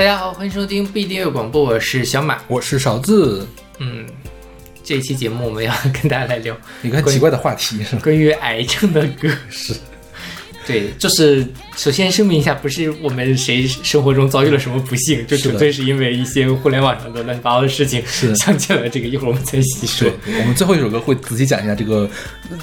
大家好，欢迎收听不一定有广播，我是小马。我是勺子。嗯，这一期节目我们要跟大家来聊一个很奇怪的话题，是？关于癌症的歌。是，对，就是首先声明一下，不是我们谁生活中遭遇了什么不幸，就纯粹是因为一些互联网上的乱七八糟的事情，是想起了这个，一会儿我们再细说。，我们最后一首歌会仔细讲一下这个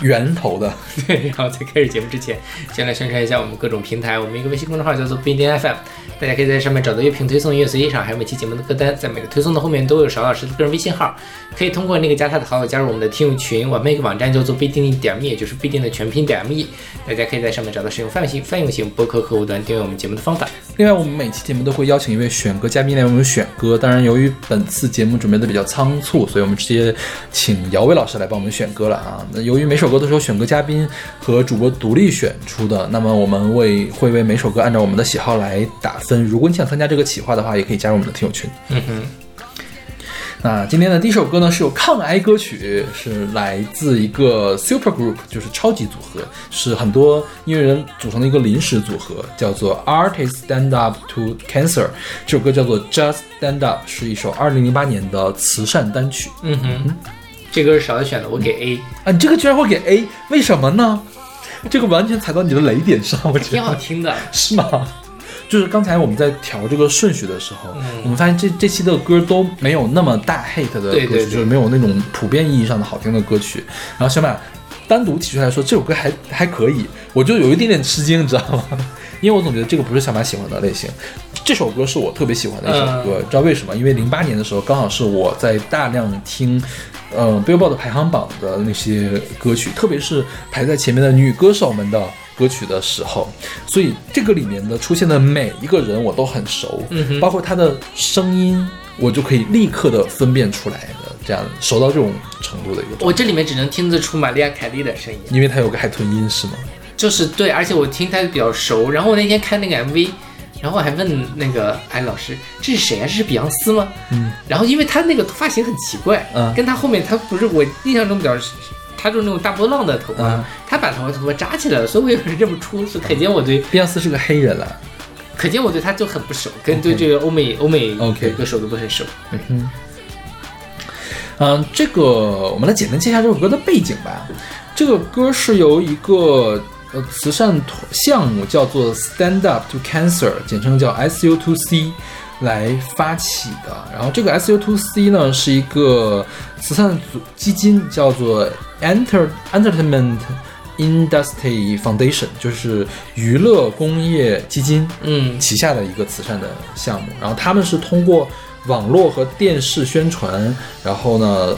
源头的。对，然后在开始节目之前，先来宣传一下我们各种平台。我们一个微信公众号叫做不一定 FM，大家可以在上面找到乐评推送、音乐随机场，还有每期节目的歌单。在每个推送的后面都有邵老师的个人微信号，可以通过那个加他的好友加入我们的听友群。我们一个网站叫做必定点 me，就是必定的全拼点 me，大家可以在上面找到使用泛用型、泛用型播客客户端订阅我们节目的方法。另外，我们每期节目都会邀请一位选歌嘉宾来为我们选歌。当然，由于本次节目准备的比较仓促，所以我们直接请姚伟老师来帮我们选歌了啊。那由于每首歌都是由选歌嘉宾和主播独立选出的，那么我们为会为每首歌按照我们的喜好来打分。如果你想参加这个企划的话，也可以加入我们的听友群。嗯哼，那今天的第一首歌呢，是有抗癌歌曲，是来自一个 super group，就是超级组合，是很多音乐人组成的一个临时组合，叫做 Artists Stand Up to Cancer。这首歌叫做 Just Stand Up，是一首2008年的慈善单曲。嗯哼，这歌是少的选的，我给 A，啊，你这个居然会给 A，为什么呢？这个完全踩到你的雷点上，我觉得挺好听的。是吗？就是刚才我们在调这个顺序的时候，嗯我们发现这这期的歌都没有那么大 hate 的歌曲，对对对就是没有那种普遍意义上的好听的歌曲。然后小马单独提出来说这首歌还还可以，我就有一点点吃惊，你知道吗？因为我总觉得这个不是小马喜欢的类型。这首歌是我特别喜欢的一首歌，知道为什么？因为零八年的时候刚好是我在大量听，呃，Billboard 排行榜的那些歌曲，特别是排在前面的女歌手们的歌曲的时候，所以这个里面的出现的每一个人我都很熟，嗯哼包括他的声音，我就可以立刻的分辨出来的，这样熟到这种程度的一个。我这里面只能听得出玛利亚凯莉的声音。因为它有个海豚音是吗？就是对，而且我听他比较熟。然后我那天看那个 MV，然后我还问那个哎老师，这是谁啊？这是比昂斯吗？嗯。然后因为他那个发型很奇怪，嗯跟他后面他不是我印象中比较，他就是那种大波浪的头发，嗯他把头发头发扎起来了，所以我也是认不出。所以可见我对，碧昂斯是个黑人了。可见我对他就很不熟，跟对这个欧美欧美 OK 歌手都不很熟。嗯嗯，这个我们来简单介绍这首歌的背景吧。这个歌是由一个呃慈善团项目叫做 Stand Up to Cancer，简称叫 SU2C 来发起的。然后这个 SU to C 呢是一个慈善组基金，叫做 Enter Entertainment Industry Foundation，就是娱乐工业基金。嗯旗下的一个慈善的项目，然后他们是通过网络和电视宣传，然后呢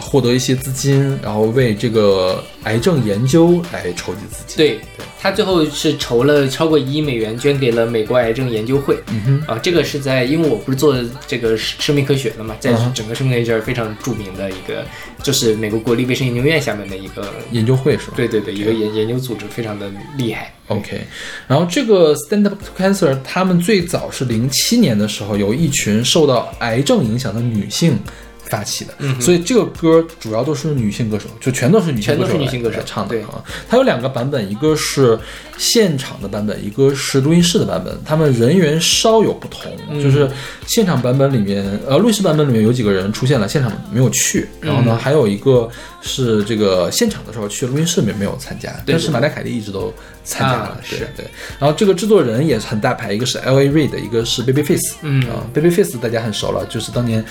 获得一些资金，然后为这个癌症研究来筹集资金。对，他最后是筹了超过一亿美元，捐给了美国癌症研究会。嗯哼，啊，这个是在，因为我不是做这个生命科学的嘛，在整个生命科学界儿非常著名的一个，就是美国国立卫生研究院下面的一个，研究会是吧？对对对，一个研研究组织，非常的厉害。OK，然后这个 Stand Up to Cancer，他们最早是零七年的时候，有一群受到癌症影响的女性发起的，嗯所以这个歌主要都是女性歌手，就全都是女性歌手来是女性歌手唱的对。啊。它有两个版本，一个是现场的版本，一个是录音室的版本，他们人员稍有不同，嗯。就是现场版本里面，呃，录音室版本里面有几个人出现了，现场没有去，然后呢，嗯。还有一个是这个现场的时候去，录音室里面没有参加，但是马代凯莉一直都参加了啊，对是对。然后这个制作人也是很大牌，一个是 L A Reid，一个是 Babyface。嗯啊，Babyface 大家很熟了，就是当年，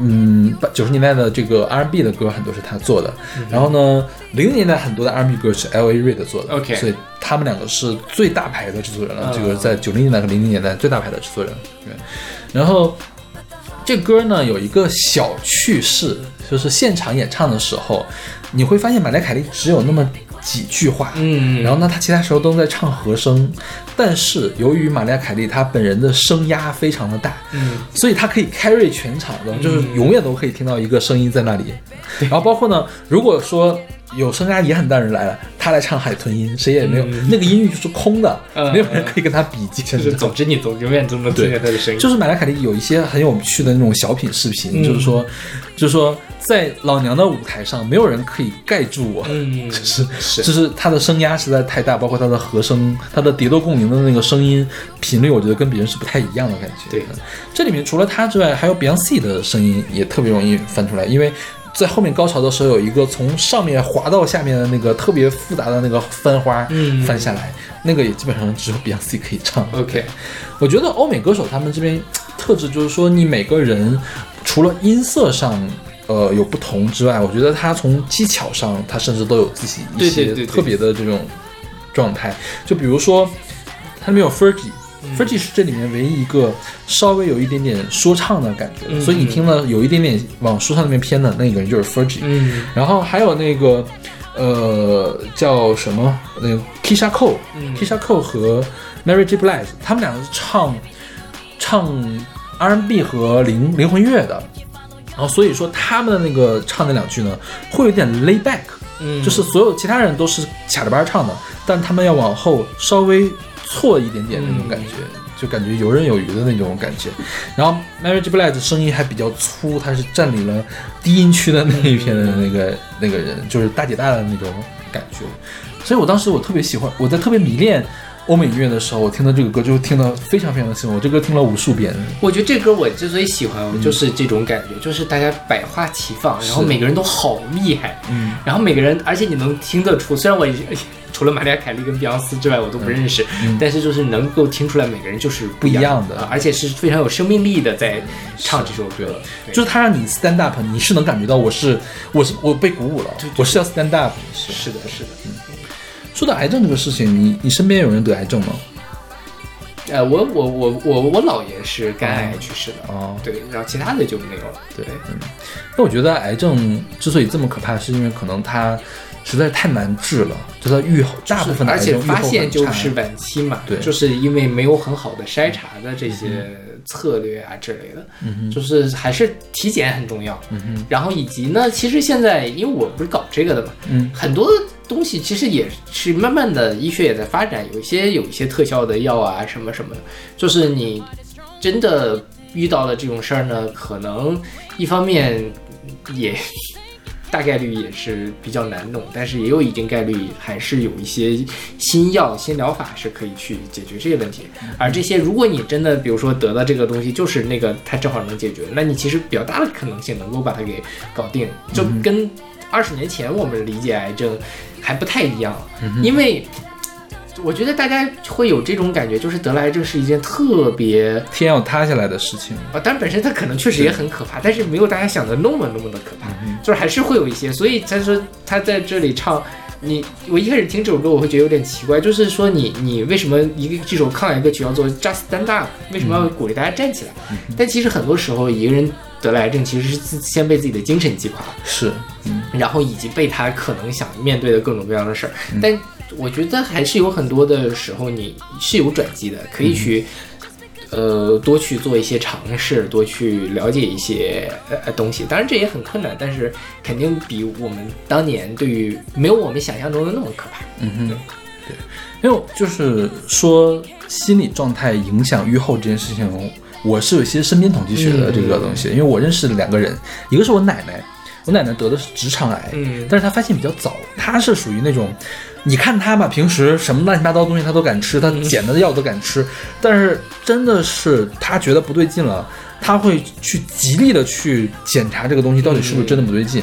嗯，八九十年代的这个 R&B 的歌很多是他做的。然后呢，零零年代很多的 R&B 歌是 L A Reid 做的。OK 所以他们两个是最大牌的制作人了，嗯这个在九零年代和零零年代最大牌的制作人。对，然后。这歌呢有一个小趣事，就是现场演唱的时候，你会发现马黛凯莉只有那么几句话，嗯，然后呢，他其他时候都在唱和声，但是由于玛丽亚凯莉她本人的声压非常的大，嗯，所以她可以 carry 全场的，就是永远都可以听到一个声音在那里。然后包括呢，如果说有声压也很大人来了，他来唱海豚音，谁也没有，那个音域就是空的，嗯没有人可以跟他比肩。就是总之你总永远都能听见他的声音。就是马莱凯莉有一些很有趣的那种小品视频，嗯就是说，就是说在老娘的舞台上，没有人可以盖住我，嗯，就是是就是他的声压实在太大，包括他的和声，他的叠多共鸣的那个声音频率，我觉得跟别人是不太一样的感觉。对，这里面除了他之外，还有 Beyonce 的声音也特别容易翻出来，因为。在后面高潮的时候，有一个从上面滑到下面的那个特别复杂的那个翻花嗯翻下来，那个也基本上只有 Beyonce 可以唱。OK，我觉得欧美歌手他们这边特质就是说，你每个人除了音色上呃有不同之外，我觉得他从技巧上，他甚至都有自己一些特别的这种状态。就比如说，他里面有 Fergie。Fergie 是这里面唯一一个稍微有一点点说唱的感觉，嗯所以你听了有一点点往说唱那边偏的那个人就是 Fergie。嗯。然后还有那个呃叫什么？那个 Kisha Cole，Kisha、嗯。Cole 和 Mary J. Blige，他们两个是唱唱 R&B 和灵灵魂乐的，然后所以说他们的那个唱那两句呢，会有点 lay back，嗯，就是所有其他人都是卡着班唱的，但他们要往后稍微错一点点那种感觉。就感觉游刃有余的那种感觉，然后 Marriage Blige 声音还比较粗，他是占领了低音区的那一片的那个、那个人，就是大姐大的那种感觉。所以我当时我特别喜欢，我在特别迷恋欧美音乐的时候，我听到这个歌就听得非常非常的喜欢，我这歌听了无数遍。我觉得这歌我之所以喜欢，就是这种感觉，就是大家百花齐放，然后每个人都好厉害，嗯，然后每个人，而且你能听得出，虽然我已经除了玛利亚凯莉跟碧昂斯之外，我都不认识，但是就是能够听出来每个人就是不一样。样的。啊而且是非常有生命力的在唱这首歌，对。就是他让你 stand up，你是能感觉到我是我是我被鼓舞了，我是要 stand up。是。是的，是的。嗯。说到癌症这个事情，你你身边有人得癌症吗？呃，我我我我我姥爷是肝癌去世的，哦，对，然后其他的就没有了。对，嗯。那我觉得癌症之所以这么可怕，是因为可能它实在太难治了，就它预后大部分的而且癌症发现就是晚期嘛，对。就是因为没有很好的筛查的这些策略啊之类的，嗯就是还是体检很重要。嗯哼。然后以及呢，其实现在因为我不是搞这个的嘛，嗯。很多东西其实也是慢慢的医学也在发展，有一些有一些特效的药啊什么什么的，就是你真的遇到了这种事儿呢，可能一方面也大概率也是比较难弄，但是也有一定概率还是有一些新药、新疗法是可以去解决这些问题。而这些，如果你真的比如说得到这个东西，就是那个它正好能解决，那你其实比较大的可能性能够把它给搞定，就跟二十年前我们理解癌症还不太一样，因为。我觉得大家会有这种感觉，就是得了癌症是一件特别天要塌下来的事情。啊，当然本身它可能确实也很可怕，但是没有大家想的那么那么的可怕，就是还是会有一些。所以他说他在这里唱你，我一开始听这首歌我会觉得有点奇怪，就是说你你为什么一个这首抗癌歌曲叫做 Just Stand Up，为什么要鼓励大家站起来？但其实很多时候一个人得了癌症，其实是自先被自己的精神击垮，是，嗯然后以及被他可能想面对的各种各样的事儿。但我觉得还是有很多的时候你是有转机的，可以去。呃，多去做一些尝试，多去了解一些呃东西。当然这也很困难，但是肯定比我们当年对于没有我们想象中的那么可怕。嗯哼，对，因为就是说心理状态影响愈后这件事情，我是有一些身边统计学的这个东西，因为我认识两个人，一个是我奶奶，我奶奶得的是直肠癌，嗯但是她发现比较早，她是属于那种。你看她吧，平时什么乱七八糟东西她都敢吃，她捡的药都敢吃，但是真的是她觉得不对劲了，她会去极力的去检查这个东西到底是不是真的不对劲，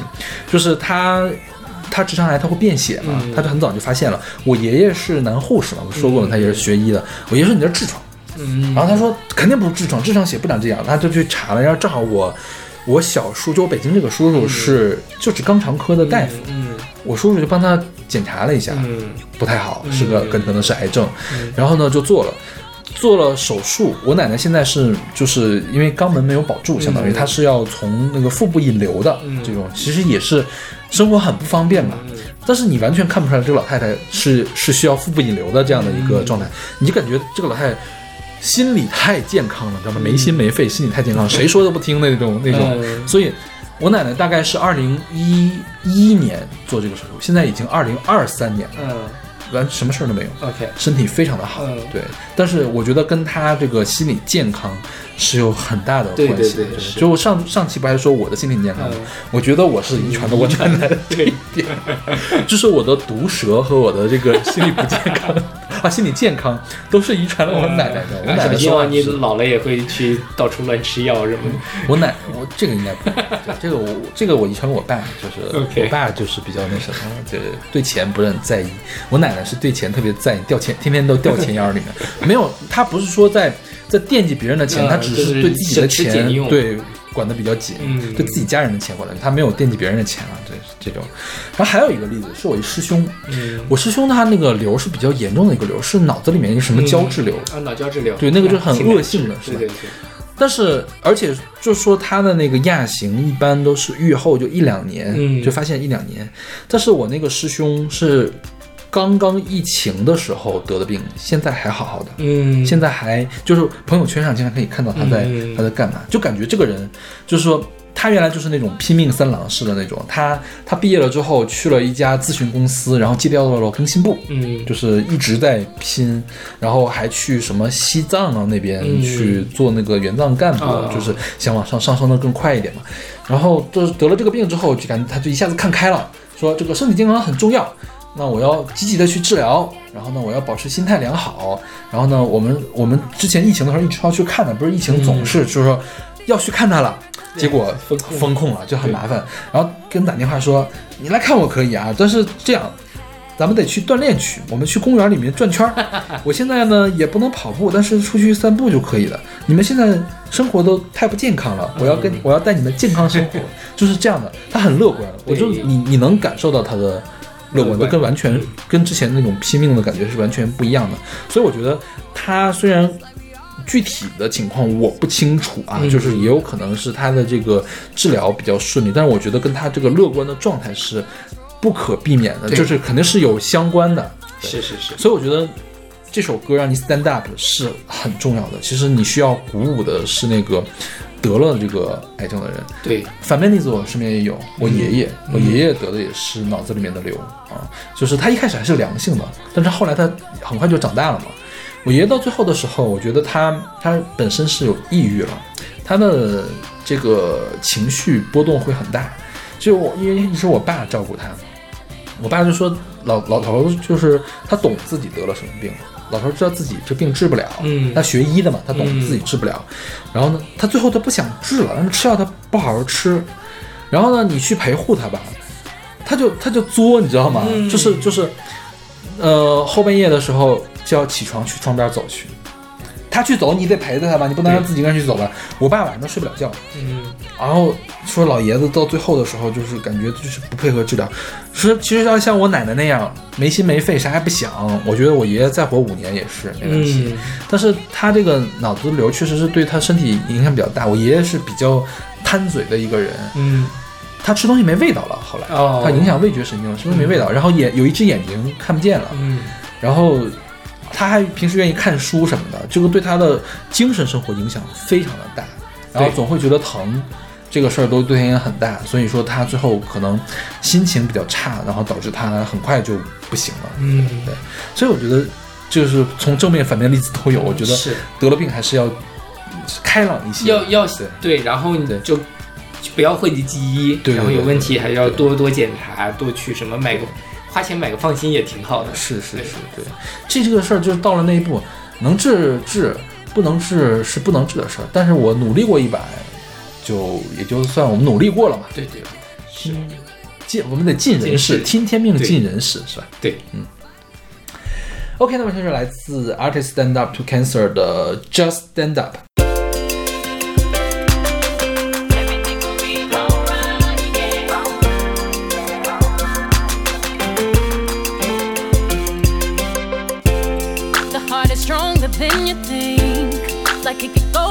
就是她。她直肠癌，她会便血嘛？嗯她就很早就发现了。我爷爷是男护士嘛，我说过了，他也是学医的。我爷爷说你这痔疮，嗯然后他说肯定不是痔疮，痔疮血不长这样，他就去查了，然后正好我我小叔就我北京这个叔叔是、就是肛肠科的大夫，嗯我叔叔就帮他检查了一下，嗯。不太好，是个嗯可可能是癌症，嗯。然后呢就做了。做了手术，我奶奶现在是就是因为肛门没有保住，相当于嗯。她是要从那个腹部引流的嗯。这种，其实也是生活很不方便嘛。嗯。但是你完全看不出来这个老太太是是需要腹部引流的这样的一个状态，你就感觉这个老太太心理太健康了，知道吗？没心没肺，心理太健康，谁说都不听的那种那种。嗯所以我奶奶大概是二零一一年做这个手术，现在已经二零二三年了，嗯完什么事儿都没有，，OK，身体非常的好。嗯对，但是我觉得跟她这个心理健康是有很大的关系的。对对是就我上上期不还说我的心理健康吗？嗯我觉得我是遗传的我奶奶的 这一点，就是我的毒舌和我的这个心理不健康 啊，心理健康都是遗传了我奶奶的。我奶奶小心啊，你老了也会去到处乱吃药什么的。我奶，我这个应该不对，这个我这个我遗传了我爸，就是 我爸就是比较那什么，就是对钱不是很在意。我奶奶是对钱特别在意，掉钱天天都掉钱眼儿里面。没有，她不是说在在惦记别人的钱，嗯她只是对自己的钱用对管得比较紧，嗯对自己家人的钱管得，他没有惦记别人的钱了，对这种。然后还有一个例子是我一师兄，嗯，我师兄他那个瘤是比较严重的一个瘤，是脑子里面一个什么胶质瘤。啊，脑胶质瘤，对那个就很恶性的是吧对对对，但是，而且就说他的那个亚型一般都是愈后就一两年，嗯就发现一两年。但是我那个师兄是刚刚疫情的时候得的病，现在还好好的，嗯，现在还就是朋友圈上经常可以看到他在、嗯。他在干嘛，就感觉这个人就是说。他原来就是那种拼命三郎式的那种，他他毕业了之后去了一家咨询公司，然后借调到了更新部，嗯，就是一直在拼，然后还去什么西藏啊那边嗯。去做那个援藏干部，哦就是想往上上升的更快一点嘛。然后就是得了这个病之后，就感觉他就一下子看开了，说这个身体健康很重要，那我要积极的去治疗，然后呢，我要保持心态良好，然后呢，我们我们之前疫情的时候一直要去看的，不是疫情总是就是说要去看他了。结果封控了，就很麻烦。然后跟打电话说：“你来看我可以啊，但是这样，咱们得去锻炼去，我们去公园里面转圈儿。我现在呢也不能跑步，但是出去散步就可以了。你们现在生活都太不健康了，我要跟我要带你们健康生活，就是这样的。他很乐观，我就你你能感受到他的。”乐观，乐观跟完全跟之前那种拼命的感觉是完全不一样的，所以我觉得他虽然具体的情况我不清楚啊，嗯就是也有可能是他的这个治疗比较顺利，但是我觉得跟他这个乐观的状态是不可避免的，就是肯定是有相关的。是是是，所以我觉得这首歌让你 stand up 是很重要的。其实你需要鼓舞的是那个得了这个癌症的人。对，反面例子我身边也有，我爷爷，我爷爷得的也是脑子里面的瘤啊，就是他一开始还是良性的，但是后来他很快就长大了嘛。我爷爷到最后的时候，我觉得他他本身是有抑郁了，他的这个情绪波动会很大。就我因为一直我爸照顾他，我爸就说老老头就是他懂自己得了什么病，老头知道自己这病治不了，嗯他学医的嘛，他懂嗯自己治不了。然后呢，他最后他不想治了，但是吃药他不好好吃，然后呢，你去陪护他吧，他就他就作，你知道吗？嗯就是就是，呃，后半夜的时候就要起床去窗边走去。他去走，你得陪着他吧，你不能让自己一个人去走吧。我爸晚上都睡不了觉，嗯，然后说老爷子到最后的时候，就是感觉就是不配合治疗。说其实要像我奶奶那样没心没肺，啥也不想，我觉得我爷爷再活五年也是没问题。嗯。但是他这个脑子瘤确实是对他身体影响比较大。我爷爷是比较贪嘴的一个人，嗯，他吃东西没味道了，后来哦，他影响味觉神经了，吃东西没味道，然后眼有一只眼睛看不见了，嗯，然后他还平时愿意看书什么的，这个对他的精神生活影响非常的大，然后总会觉得疼，这个事儿都对他影响很大，所以说他最后可能心情比较差，然后导致他很快就不行了。嗯，对，所以我觉得就是从正面反面例子都有，我觉得是。得了病还是要开朗一些，要要对。对，然后你对。就不要讳疾忌医，然后有问题还要多多检查，多去什么买个花钱买个放心也挺好的。是是是，对，这这个事儿就是到了那一步，能治治，不能治是不能治的事儿。但是我努力过一把，就也就算我们努力过了嘛。对对，是，尽我们得尽人事，听天命尽人事，是吧对，嗯？OK，那么这是来自 Artist Stand Up to Cancer 的 Just Stand Up。Everything will be alright, yeah. The heart is stronger than you think. Like it could go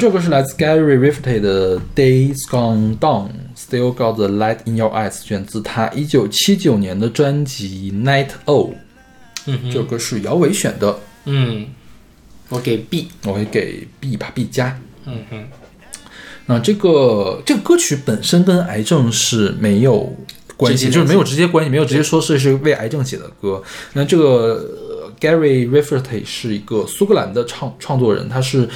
这首歌是来自 Gary Rafferty 的《Days Gone Down》，Still Got the Light in Your Eyes，选自他一九七九年的专辑《Night O》。嗯这首歌是姚伟选的，嗯，我给 B，我会给 B 吧，B 加。嗯哼，那这个这个歌曲本身跟癌症是没有关系，就是没有直接关系，没有直接说是是为癌症写的歌。那这个呃 Gary Rafferty 是一个苏格兰的创创作人，他是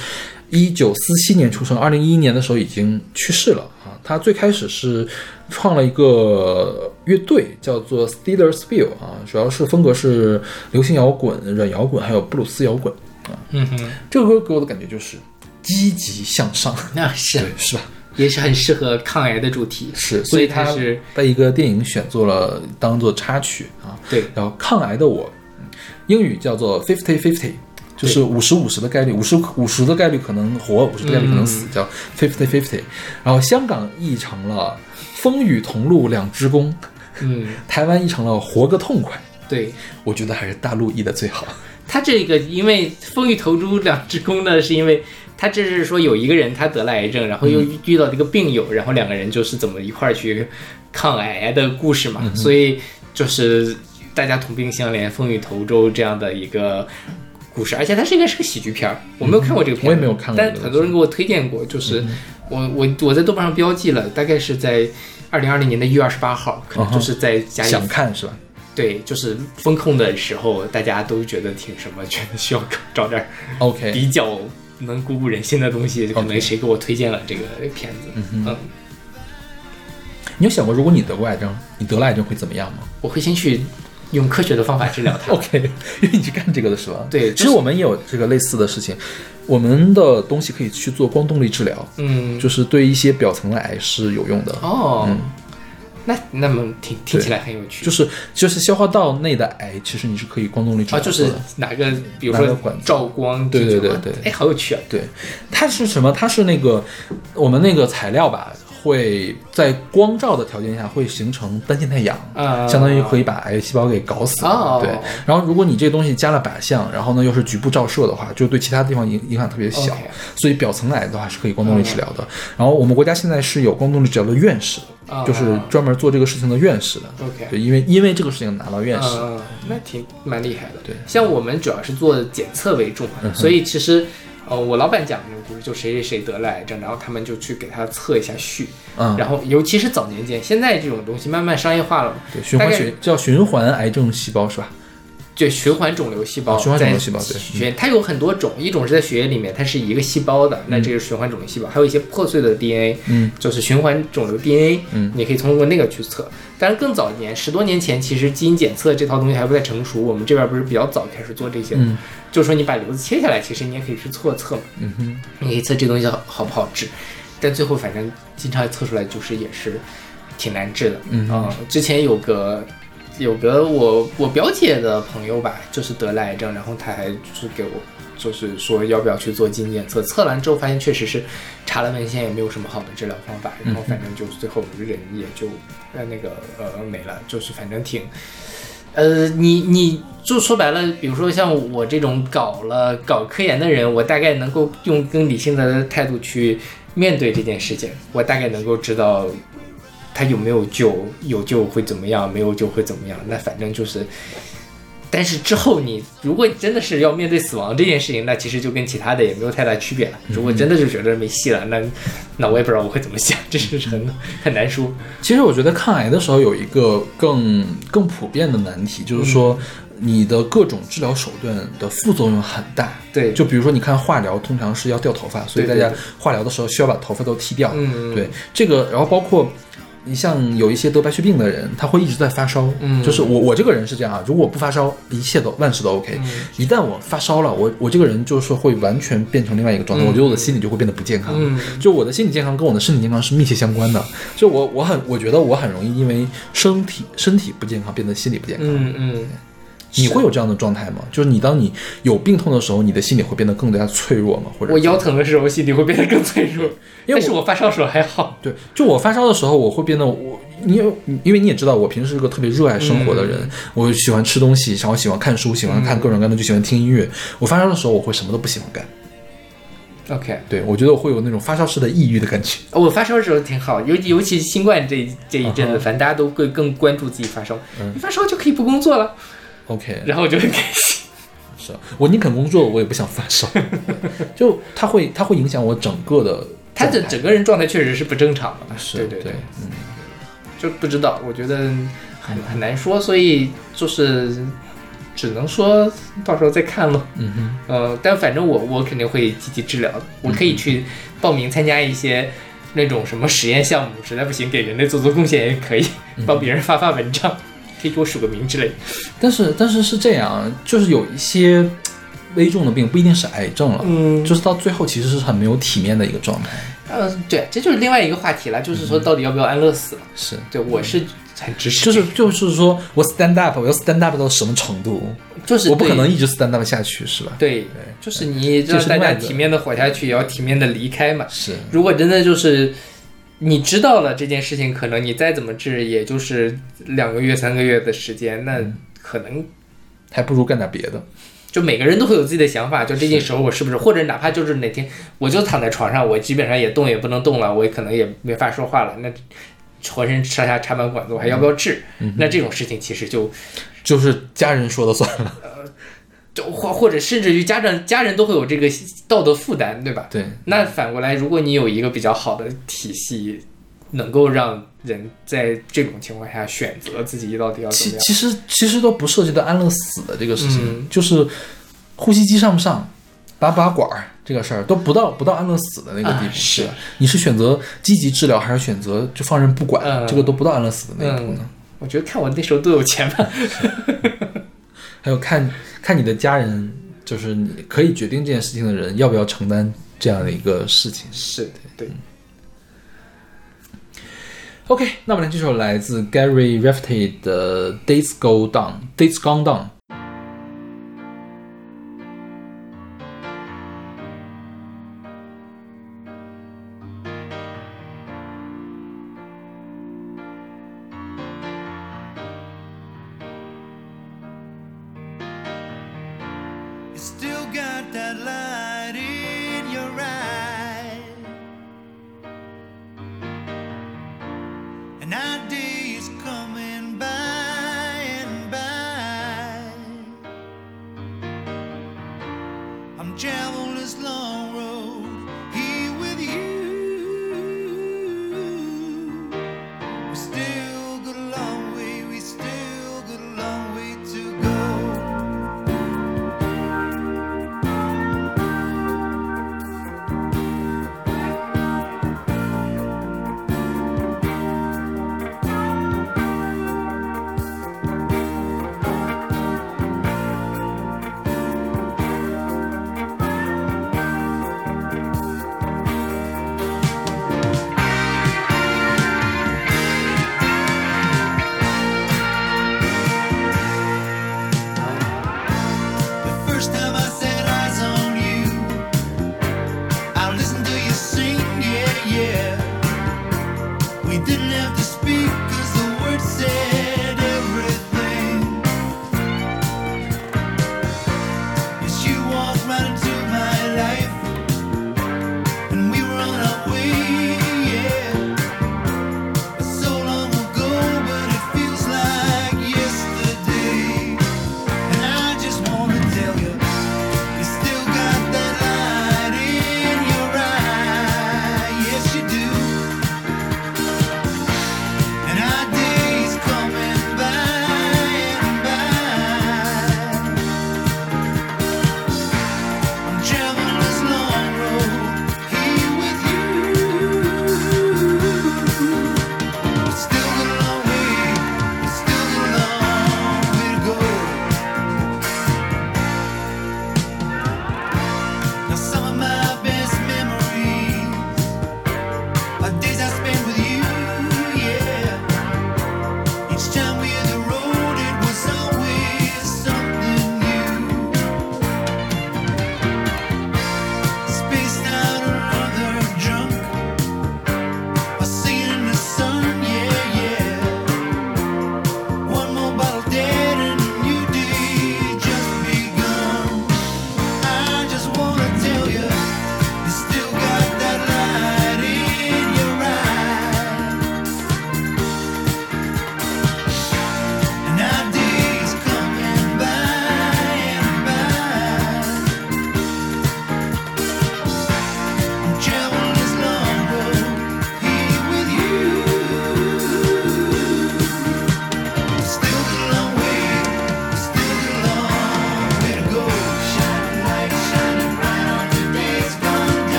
一九四七年出生，二零一一年的时候已经去世了啊。他最开始是创了一个乐队，叫做 Steelersville 啊，主要是风格是流行摇滚、软摇滚还有布鲁斯摇滚啊。嗯哼，这个歌给我的感觉就是积极向上，那是对，是吧？也是很适合抗癌的主题，是，所以它它是被一个电影选做了当做插曲啊。对然后抗癌的我，嗯英语叫做 fifty fifty，就是五十五十的概率，五十五十的概率可能活，五十的概率可能死，叫 fifty fifty。然后香港译成了风雨同路两只公，嗯，台湾译成了活个痛快。对。我觉得还是大陆译的最好。他这个因为风雨投珠两只公呢，是因为他这是说有一个人他得了癌症，然后又遇到这个病友，然后两个人就是怎么一块儿去抗癌的故事嘛，所以就是大家同病相怜，风雨同舟这样的一个。故事，而且它是应该是个喜剧片儿，我没有看过这个片子，我也没有看过但这个很多人给我推荐过，就是我我我在豆瓣上标记了，大概是在二零二零年的一月二十八号，可能就是在家里想看是吧？对，就是风控的时候，大家都觉得挺什么，觉得需要找点儿 OK，比较能鼓舞人心的东西，可能谁给我推荐了这个片子，嗯嗯。你有想过如果你得过癌症，你得了癌症会怎么样吗？我会先去用科学的方法治疗它。OK，因为你去干这个的是吧？对其实我们也有这个类似的事情，我们的东西可以去做光动力治疗，嗯，就是对一些表层的癌是有用的。哦，嗯那那么听听起来很有趣，就是就是消化道内的癌，其实你是可以光动力治啊，疗的。就是哪个，比如说拿个管照光，对对对对哎，好有趣啊，对，它是什么？它是那个我们那个材料吧，会在光照的条件下会形成单线太阳，啊相当于可以把癌细胞给搞死。哦对，然后如果你这个东西加了靶向，然后呢又是局部照射的话，就对其他地方影影响特别小所以表层癌的话是可以光动力治疗的。然后我们国家现在是有光动力治疗的院士就是专门做这个事情的院士的。OK 对，因为因为这个事情拿到院士。嗯，那挺蛮厉害的。对像我们主要是做检测为重嘛，所以其实，呃，我老板讲的故事，就谁谁谁得了癌症，然后他们就去给他测一下序，嗯，然后尤其是早年间，现在这种东西慢慢商业化了嘛，对，循环血叫循环癌症细胞是吧？就循环肿瘤细胞，啊循环肿瘤细胞对。嗯。血它有很多种，一种是在血液里面，它是一个细胞的，那这个是循环肿瘤细胞，还有一些破碎的 DNA，嗯，就是循环肿瘤 DNA，嗯。你可以通过那个去测。但是更早一年，十多年前，其实基因检测这套东西还不太成熟，我们这边不是比较早开始做这些，嗯。就是说你把瘤子切下来，其实你也可以去测测嘛，嗯哼，你可以测这东西好好不好治，但最后反正经常测出来就是也是挺难治的。嗯啊、之前有个有个我我表姐的朋友吧，就是得了癌症，然后他还就是给我就是说要不要去做基因检测，测完之后发现确实是查了文献也没有什么好的治疗方法，然后反正就最后人也就呃那个呃没了，就是反正挺。呃，你你就说白了，比如说像我这种搞了搞科研的人，我大概能够用更理性的态度去面对这件事情，我大概能够知道他有没有救，有救会怎么样，没有救会怎么样。那反正就是，但是之后你如果真的是要面对死亡这件事情，那其实就跟其他的也没有太大区别了。如果真的就觉得没戏了，那那我也不知道我会怎么想，这是很很难说。其实我觉得抗癌的时候有一个更更普遍的难题，就是说你的各种治疗手段的副作用很大。对就比如说你看化疗，通常是要掉头发，所以大家化疗的时候需要把头发都剃掉。嗯对这个，然后包括。你像有一些得白血病的人，他会一直在发烧。嗯就是我我这个人是这样啊，如果不发烧，一切都万事都 OK。一嗯旦我发烧了，我我这个人就是会完全变成另外一个状态，嗯我觉得我的心理就会变得不健康。嗯就我的心理健康跟我的身体健康是密切相关的。就我我很我觉得我很容易因为身体身体不健康变得心理不健康。嗯嗯，你会有这样的状态吗？就是你当你有病痛的时候，你的心理会变得更加脆弱吗？或者我腰疼的时候心里会变得更脆弱，因为但是我发烧的时候还好。对，就我发烧的时候，我会变得我你有因为你也知道，我平时是个特别热爱生活的人，我喜欢吃东西，然后喜欢看书，喜欢看各种各样的，就喜欢听音乐。我发烧的时候，我会什么都不喜欢干。OK，对我觉得我会有那种发烧式的抑郁的感觉。我发烧的时候挺好，尤尤其新冠这这一阵子，反正大家都会更关注自己发烧。你发烧就可以不工作了，OK，然后我就很开心。是我宁肯工作，我也不想发烧。就它会它会影响我整个的他的整个人状态确实是不正常的，是对对对，嗯，就不知道，我觉得很很难说，所以就是只能说到时候再看咯。嗯哼，呃，但反正我我肯定会积极治疗的，我可以去报名参加一些那种什么实验项目，实在不行给人类做做贡献也可以，帮别人发发文章，可以给我署个名之类。但是但是是这样，就是有一些危重的病不一定是癌症了，嗯就是到最后其实是很没有体面的一个状态。嗯，对，这就是另外一个话题了，就是说到底要不要安乐死了？是，对我是很支持，就是就是说我 stand up，我要 stand up 到什么程度？就是我不可能一直 stand up 下去，是吧？对，就是你这让大家体面的活下去，也要体面的离开嘛。是，如果真的就是你知道了这件事情，可能你再怎么治，也就是两个月、三个月的时间，那嗯可能还不如干点别的。就每个人都会有自己的想法，就这件时候我是不是，或者哪怕就是哪天我就躺在床上，我基本上也动也不能动了，我也可能也没法说话了，那浑身上下插满管子，我还要不要治？嗯那这种事情其实就就是家人说了算了。就或或者甚至于家长家人都会有这个道德负担，对吧？对，那反过来，如果你有一个比较好的体系，能够让人在这种情况下选择自己到底要怎么样，其其实其实都不涉及到安乐死的这个事情，嗯就是呼吸机上不上，拔不拔管儿这个事儿都不到不到安乐死的那个地步。啊是你是选择积极治疗，还是选择就放任不管？嗯这个都不到安乐死的那一步呢。我觉得看我那时候多有钱吧。还有看看你的家人，就是你可以决定这件事情的人，要不要承担这样的一个事情。是对，OK，那么呢，这首来自 Gary Rafferty 的《Days Go Down》，Days Gone Down。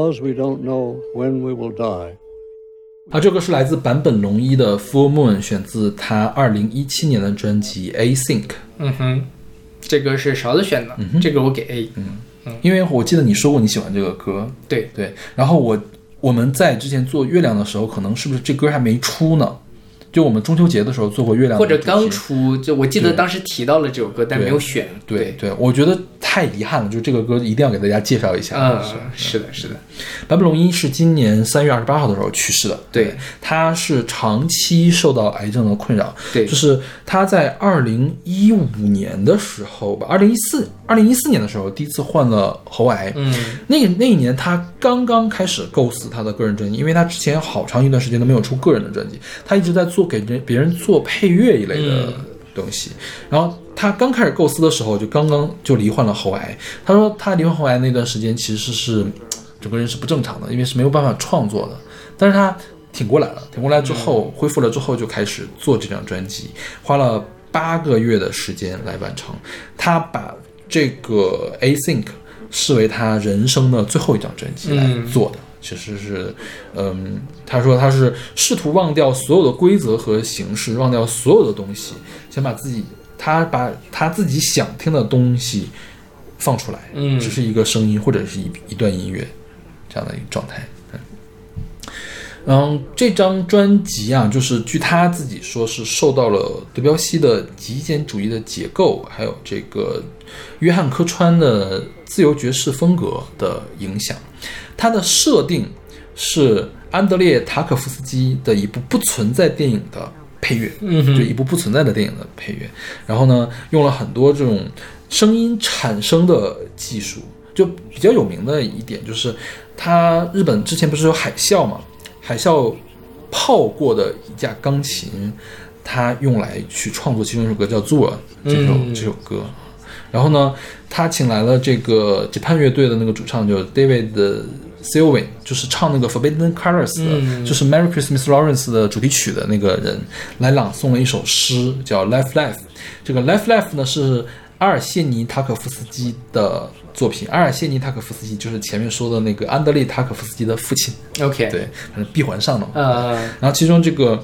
Because we don't know when we will die. 啊，这个是来自坂本龙一的《Full Moon》，选自他二零一七年的专辑《asink》。嗯哼，这个是勺子选的，嗯这个我给 A。嗯因为我记得你说过你喜欢这个歌，对，对。然后我我们在之前做月亮的时候，可能是不是这歌还没出呢？就我们中秋节的时候做过月亮或者，刚出，就我记得当时提到了这首歌，但没有选。对对，我觉得太遗憾了，就这个歌一定要给大家介绍一下。嗯是，是的，是的，坂本龙一是今年三月二十八号的时候去世的。对，他是长期受到癌症的困扰。对就是他在二零一五年的时候吧，二零一四二零一四年的时候第一次患了喉癌。嗯，那那一年他刚刚开始构思他的个人专辑，因为他之前好长一段时间都没有出个人的专辑，他一直在做给人别人做配乐一类的嗯东西。然后他刚开始构思的时候，就刚刚就罹患了喉癌。他说他罹患喉癌那段时间其实是整个人是不正常的，因为是没有办法创作的。但是他挺过来了，挺过来之后、恢复了之后就开始做这张专辑，花了八个月的时间来完成。他把这个 Async 视为他人生的最后一张专辑来做的。其实是，嗯，他说他是试图忘掉所有的规则和形式，忘掉所有的东西，想把自己，他把他自己想听的东西放出来，嗯只是一个声音或者是一一段音乐这样的一个状态。嗯嗯，这张专辑啊，就是据他自己说是受到了德彪西的极简主义的结构，还有这个约翰科川的自由爵士风格的影响。它的设定是安德烈塔可夫斯基的一部不存在电影的配乐，嗯哼就一部不存在的电影的配乐。然后呢，用了很多这种声音产生的技术。就比较有名的一点就是，它日本之前不是有海啸嘛？海啸泡过的一架钢琴，它用来去创作其中一首歌叫《Zur》这首、嗯这首歌。然后呢，他请来了这个 Japan 乐队的那个主唱，就是 David Sylvain，就是唱那个 Forbidden Colors 的，嗯。就是 Merry Christmas Lawrence 的主题曲的那个人，来朗诵了一首诗，叫 Life Life。这个 Life Life 呢是阿尔谢尼塔可夫斯基的作品，阿尔谢尼塔可夫斯基就是前面说的那个安德烈塔可夫斯基的父亲，OK，，对，反正闭环上了然后其中这个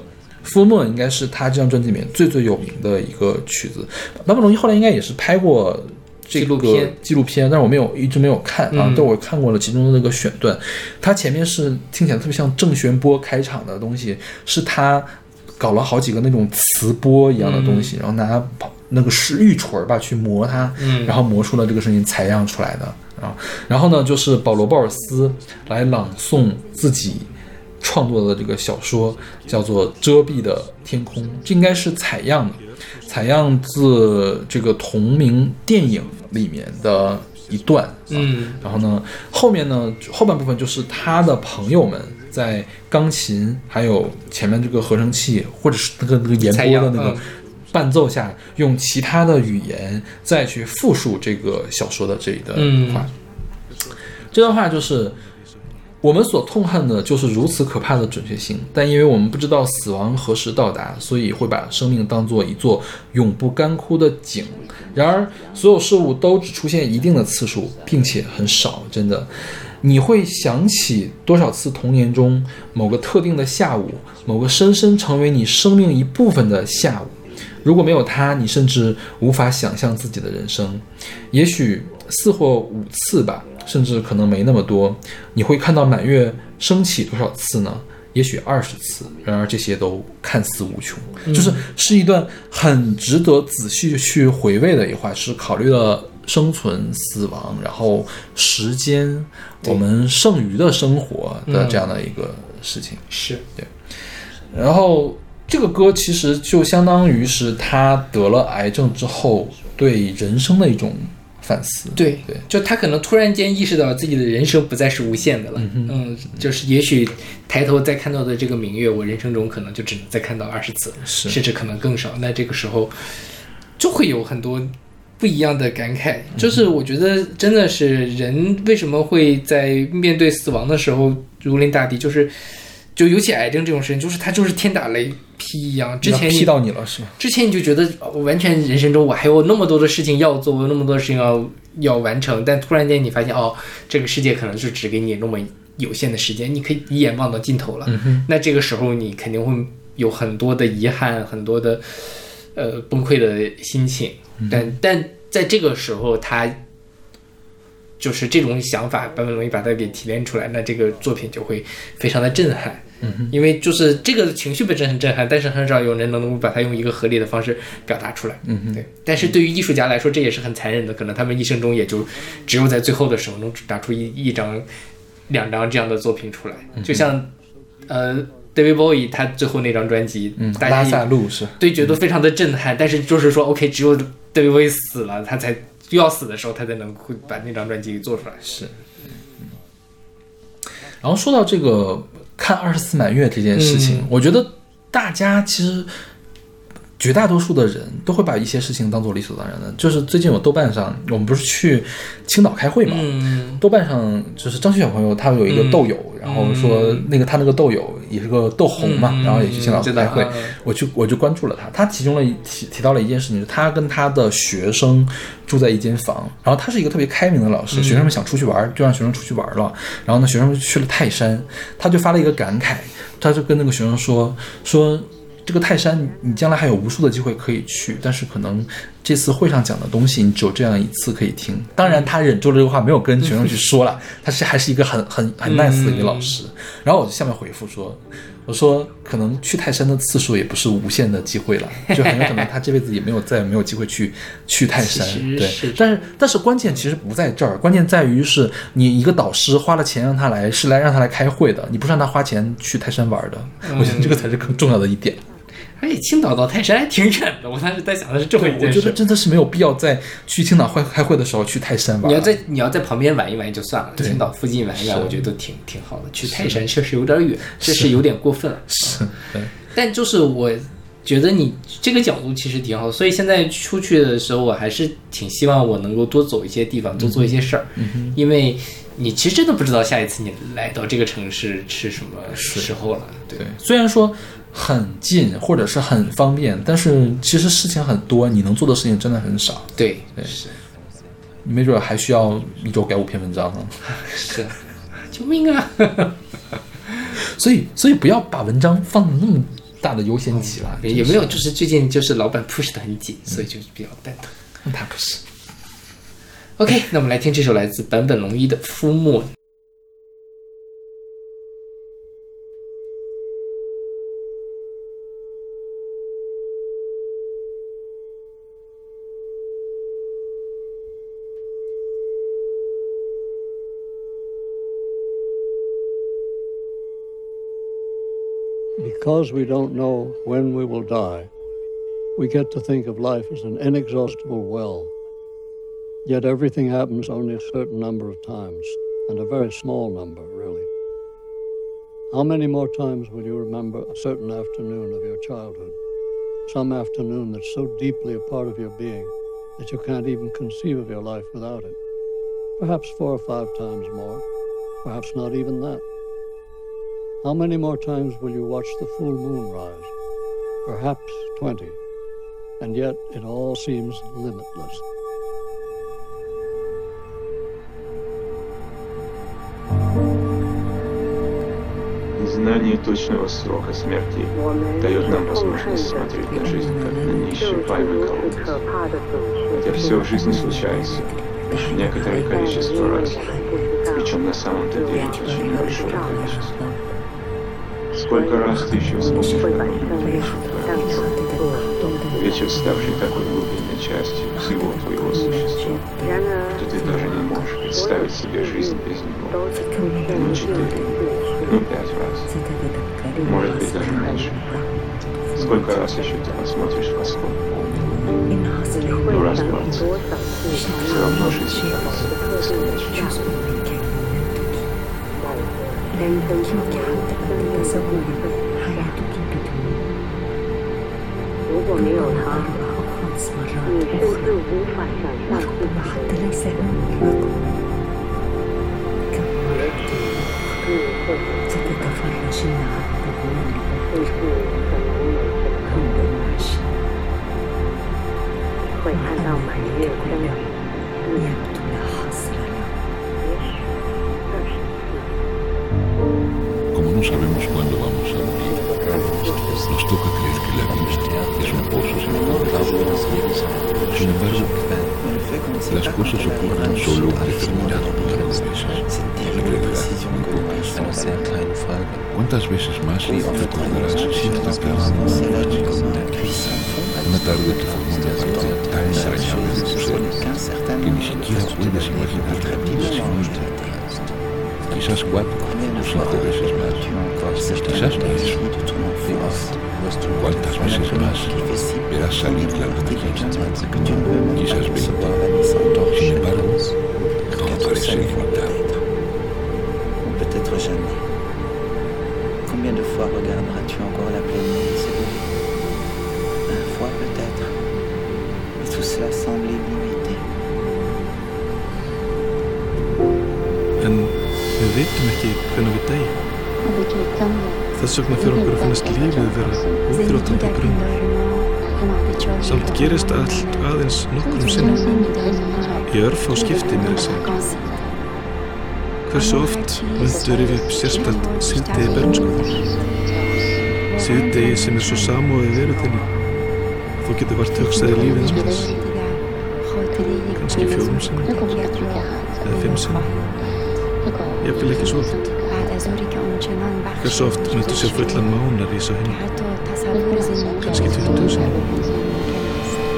《Full Moon》应该是他这张专辑里面最最有名的一个曲子。坂本龙一后来应该也是拍过这个纪录片但是我没有一直没有看啊嗯，但我看过了其中的那个选段。它前面是听起来特别像郑玄波开场的东西，是他搞了好几个那种磁波一样的东西，然后拿那个是玉锤儿吧去磨它，嗯。然后磨出了这个声音采样出来的啊。然后呢，就是保罗·鲍尔斯来朗诵自己创作的这个小说，叫做《遮蔽的天空》，这应该是采样的，采样自这个同名电影里面的一段。啊嗯然后呢，后面呢后半部分就是他的朋友们在钢琴还有前面这个合成器或者是那个那个延播的那个嗯伴奏下，用其他的语言再去复述这个小说的这一段嗯话。这段话就是。我们所痛恨的就是如此可怕的准确性，但因为我们不知道死亡何时到达，所以会把生命当作一座永不干枯的井。然而，所有事物都只出现一定的次数，并且很少，真的。你会想起多少次童年中某个特定的下午，某个深深成为你生命一部分的下午？如果没有它，你甚至无法想象自己的人生。也许四或五次吧，甚至可能没那么多。你会看到满月升起多少次呢？也许二十次。然而这些都看似无穷，就是是一段很值得仔细去回味的一话，是考虑了生存、死亡，然后时间，我们剩余的生活的这样的一个事情。是对，然后这个歌其实就相当于是他得了癌症之后对人生的一种反思。对对，就他可能突然间意识到自己的人生不再是无限的了，嗯就是也许抬头再看到的这个明月，我人生中可能就只能再看到二十次，是。甚至可能更少。那这个时候就会有很多不一样的感慨，就是我觉得真的是人为什么会在面对死亡的时候如临大敌，就是就尤其癌症这种事情，就是它就是天打雷劈一样。之前劈到你了是吗？之前你就觉得哦完全人生中我还有那么多的事情要做，我有那么多的事情要要完成，但突然间你发现哦，这个世界可能就只给你那么有限的时间，你可以一眼望到尽头了。那这个时候你肯定会有很多的遗憾，很多的呃崩溃的心情。但但在这个时候，他就是这种想法，坂本龙一把它给提炼出来，那这个作品就会非常的震撼。嗯，因为就是这个情绪本身很震撼，但是很少有人能够把它用一个合理的方式表达出来。嗯对。但是对于艺术家来说，这也是很残忍的，可能他们一生中也就只有在最后的时候能打出一一张、两张这样的作品出来。就像呃，David Bowie 他最后那张专辑，嗯，拉大家也萨路是，对，觉得非常的震撼。但是就是说，OK，只有 David Bowie 死了，他才要死的时候，他才能会把那张专辑给做出来。是，然后说到这个看二十四满月这件事情，我觉得大家其实绝大多数的人都会把一些事情当做理所当然的。就是最近我豆瓣上，我们不是去青岛开会嘛，嗯。豆瓣上就是张旭小朋友，他有一个豆友，然后说那个他那个豆友也是个豆红嘛，嗯然后也去青岛开会。我去我就关注了他，他其中了一提提到了一件事情，就是他跟他的学生住在一间房，然后他是一个特别开明的老师，学生们想出去玩就让学生出去玩了，然后呢学生们去了泰山，他就发了一个感慨，他就跟那个学生说说。这个泰山，你将来还有无数的机会可以去，但是可能这次会上讲的东西，你只有这样一次可以听。当然，他忍住了这个话，没有跟学生去说了，他是还是一个很很很 nice 的一个老师。然后我就下面回复说，我说可能去泰山的次数也不是无限的机会了，就很有可能他这辈子也没有再也没有机会去去泰山对，但是但是关键其实不在这儿，关键在于是你一个导师花了钱让他来，是来让他来开会的，你不是让他花钱去泰山玩的。我觉得这个才是更重要的一点。而且青岛到泰山还挺远的，我当时在想的是这么一我觉得。真的是没有必要在去青岛开开会的时候去泰山玩。你要在你要在旁边玩一玩就算了，青岛附近玩一玩，我觉得都挺挺好的。去泰山确实有点远，确实有点过分了。是，对，但就是我觉得你这个角度其实挺好，所以现在出去的时候，我还是挺希望我能够多走一些地方，多做一些事儿，因为你其实真的不知道下一次你来到这个城市是什么时候了。对对，虽然说很近或者是很方便，但是其实事情很多，你能做的事情真的很少。对对是你没准还需要一周改五篇文章呢。是，救命啊！所以，所以不要把文章放那么大的优先级了。有没有就是最近就是老板 push 的很紧，所以就比较蛋疼。那？他不是。OK，那我们来听这首来自坂本龙一的《夫莫》。Because we don't know when we will die, we get to think of life as an inexhaustible well. Yet everything happens only a certain number of times, and a very small number, really. How many more times will you remember a certain afternoon of your childhood? Some afternoon that's so deeply a part of your being that you can't even conceive of your life without it. Perhaps four or five times more, perhaps not even that. How many more times will you watch the full moon rise? Perhaps 20. And yet it all seems limitless. Незнание точного срока смерти дает нам возможность смотреть на жизнь как на неисчерпаемый колодец. Хотя все в жизни случается лишь некоторое количество раз, причем на самом-то деле очень небольшое количество. Сколько раз ты еще вспомнишь вечер ставший такой глубинной частью всего твоего существа, что ты даже не можешь представить себе жизнь без него. Ну, четыре, ну, пять раз. Может быть, даже меньше. Сколько раз еще ты посмотришь восход полный? Ну, раз двадцать. Все равно жизнь кажется бесконечной. تزوج حياته تنتهي ربما خمس مرات أخرى. حتى ليس يوم مرات cosas ocurren solo un determinado número de veces. En realidad, muy pocas. ¿Cuántas veces más recordarás cierta cama Una tarde que formó una parte tan entrañable de tu ser que ni siquiera puedes imaginar la vida sin ella. Quizás cuatro o cinco veces más. Quizás diez. ¿Cuántas veces más verás salir la luna llena? Quizás veinte. Sin embargo, todo parece limitado. ou peut-être jamais. Combien de fois regarderas-tu encore la pleine nuit s'élever Une fois peut-être. Et tout cela semble illimité. En við vitum ekki hvernig við deyjum. Þess vegna fyrir okkur að finnast lífið vera útþrótandi brunn. Samt gerist allt aðeins nokkrum sinnum. Í örf á skipti mér að segja. Hversu oft myndu rifja upp sérstætt síðdegi bernskuður? Síðdegi sem er svo samóðið veru þinni. Þú getur vart hugsaði lífið um þess. Kannski fjórum sinnum. Eða fimm sinnum. Jafnvel ekki svo oft. Hversu oft myndu sjá fullan mánar í svo hinn. Kannski 20 sinnum.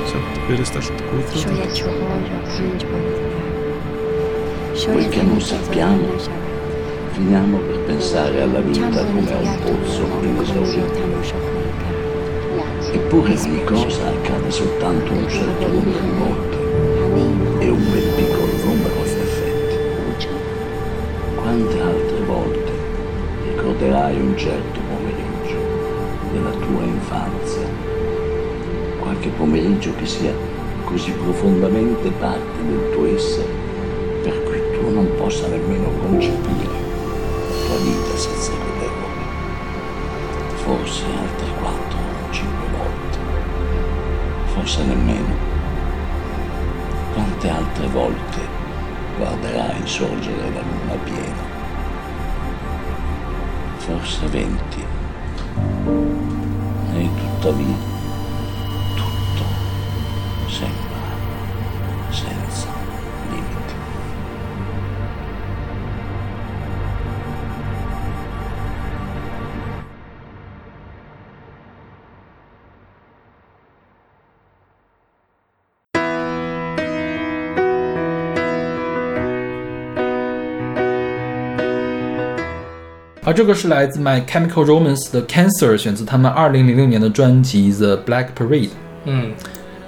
Samt verðist allt útþrótandi. Poiché non sappiamo, finiamo per pensare alla vita come a un pozzo inesaurito. Eppure ogni cosa accade soltanto un certo numero di volte ricorderai un certo pomeriggio della tua infanzia? Qualche pomeriggio che sia così profondamente parte del tuo essere per cui tu non possa nemmeno concepire la tua vita senza quell'epoca. Forse altre quattro o cinque volte, forse nemmeno. Quante altre volte guarderai sorgere la luna piena? Forse venti. E tuttavia 而这个是来自 My Chemical Romance 的 Cancer，选自他们二零零六年的专辑 The Black Parade。嗯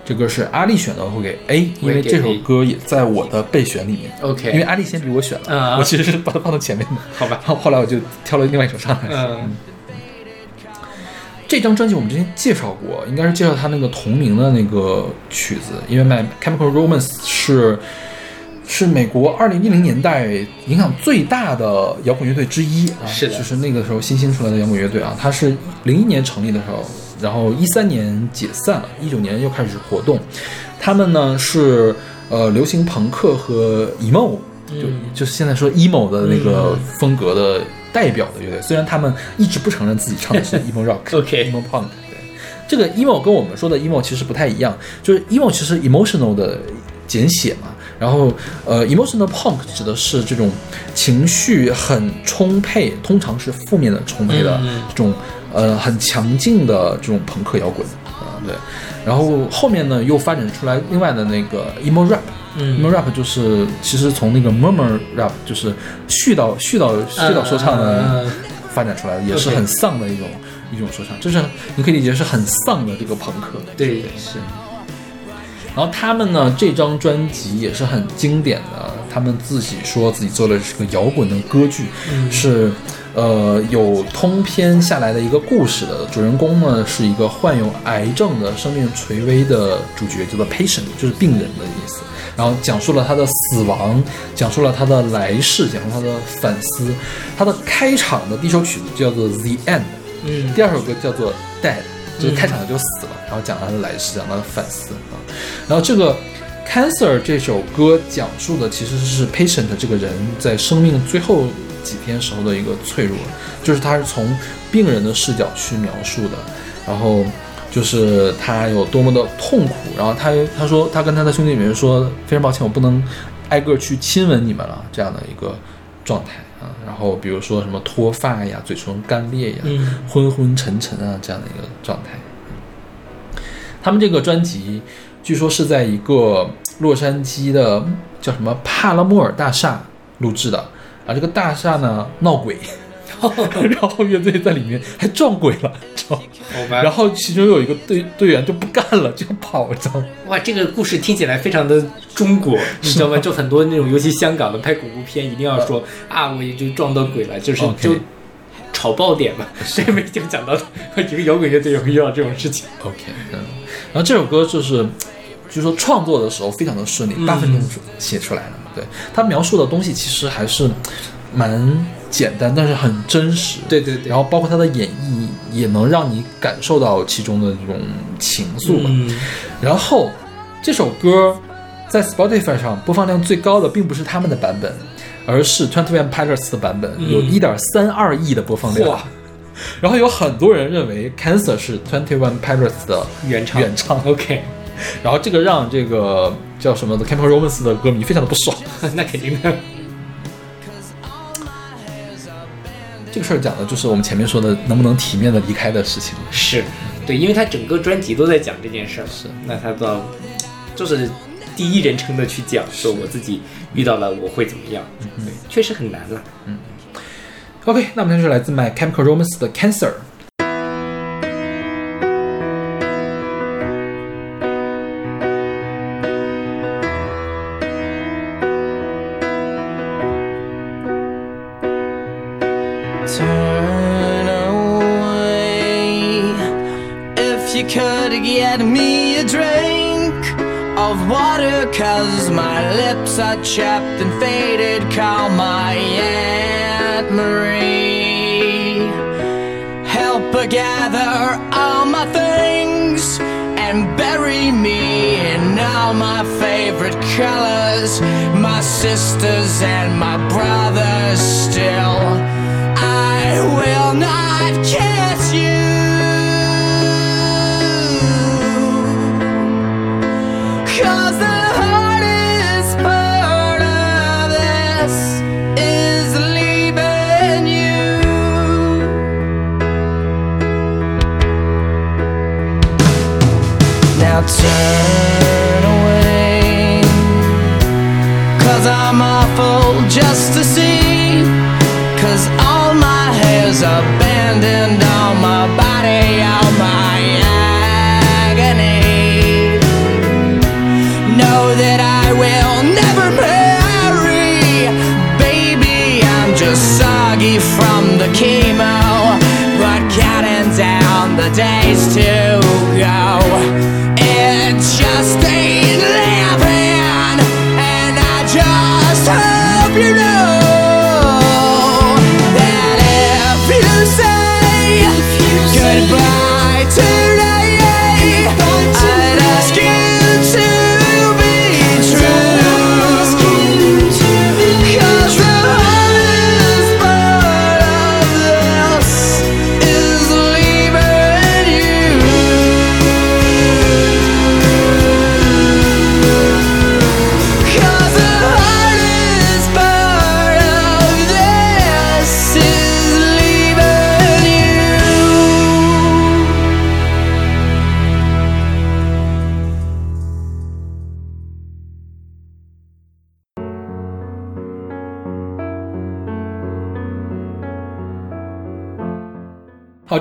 这歌是阿丽选的，会给 A，因为这首歌也在我的备选里面。，OK，因为阿丽先比我选了，啊我其实是把它放到前面的。好吧，后后来我就挑了另外一首上来。嗯这张专辑我们之前介绍过，应该是介绍他那个同名的那个曲子，因为《My Chemical Romance》是是美国二零一零年代影响最大的摇滚乐队之一啊，是的就是那个时候新兴出来的摇滚乐队啊，它是零一年成立的时候，然后一三年解散了，一九年又开始活动。他们呢是呃流行朋克和 emo，就、就是现在说 emo 的那个风格的代表的乐队。虽然他们一直不承认自己唱的是 emo rock、OK emo punk。对，这个 emo 跟我们说的 emo 其实不太一样，就是 emo 其实 emotional 的简写嘛。然后，呃，emotional punk 指的是这种情绪很充沛，通常是负面的充沛的这种呃很强劲的这种朋克摇滚啊、对。然后后面呢又发展出来另外的那个 emo rap，嗯。emo rap 就是其实从那个 murmur rap 就是絮叨絮叨絮叨说唱的嗯发展出来的，也是很丧的一种一种说唱，就是你可以理解是很丧的这个朋克。对。是，然后他们呢，这张专辑也是很经典的，他们自己说自己做的是个摇滚的歌剧，嗯是呃有通篇下来的一个故事的。主人公呢是一个患有癌症的生命垂危的主角，叫做 patient，就是病人的意思。然后讲述了他的死亡，讲述了他的来世，讲述他的反思。他的开场的第一首曲子叫做《The End》，嗯第二首歌叫做《Dead》，就是开场就死了，然后讲他的来世，讲他的反思啊。然后这个 Cancer 这首歌讲述的其实是 Patient 这个人在生命最后几天时候的一个脆弱，就是他是从病人的视角去描述的。然后，就是他有多么的痛苦。然后他他说他跟他的兄弟里面说非常抱歉，我不能挨个去亲吻你们了这样的一个状态啊。然后比如说什么脱发呀、嘴唇干裂呀、嗯昏昏沉沉啊这样的一个状态。他们这个专辑据说是在一个洛杉矶的叫什么帕拉莫尔大厦录制的，啊，这个大厦呢闹鬼，然后乐队在里面还撞鬼了，知道吗然后其中有一个队队员就不干了，就跑，知道吗？哇，这个故事听起来非常的中国，你知道吗？就很多那种，尤其香港的拍恐怖片，一定要说 啊，我也就撞到鬼了，就是就炒爆点嘛。这边已经讲到一个摇滚乐队也会遇到这种事情。OK，嗯，然后这首歌就是，据说创作的时候非常的顺利，嗯八分钟写出来的。对他描述的东西其实还是蛮简单，但是很真实。对对对然后包括他的演绎，也能让你感受到其中的这种情愫吧。嗯然后这首歌在 Spotify 上播放量最高的，并不是他们的版本，而是 Twenty One Pilots 的版本，嗯有一点三二亿的播放量。哇然后有很多人认为 Cancer 是 Twenty One Pilots 的原唱原唱。OK，然后这个让这个叫什么的 Chemical Romance 的歌迷非常的不爽。那肯定的。这个事儿讲的就是我们前面说的能不能体面的离开的事情。是对，因为他整个专辑都在讲这件事儿，是那他到就是第一人称的去讲，说我自己遇到了我会怎么样，对，确实很难了。嗯 OK，那我们就是来自 My Chemical Romance 的 Cancer。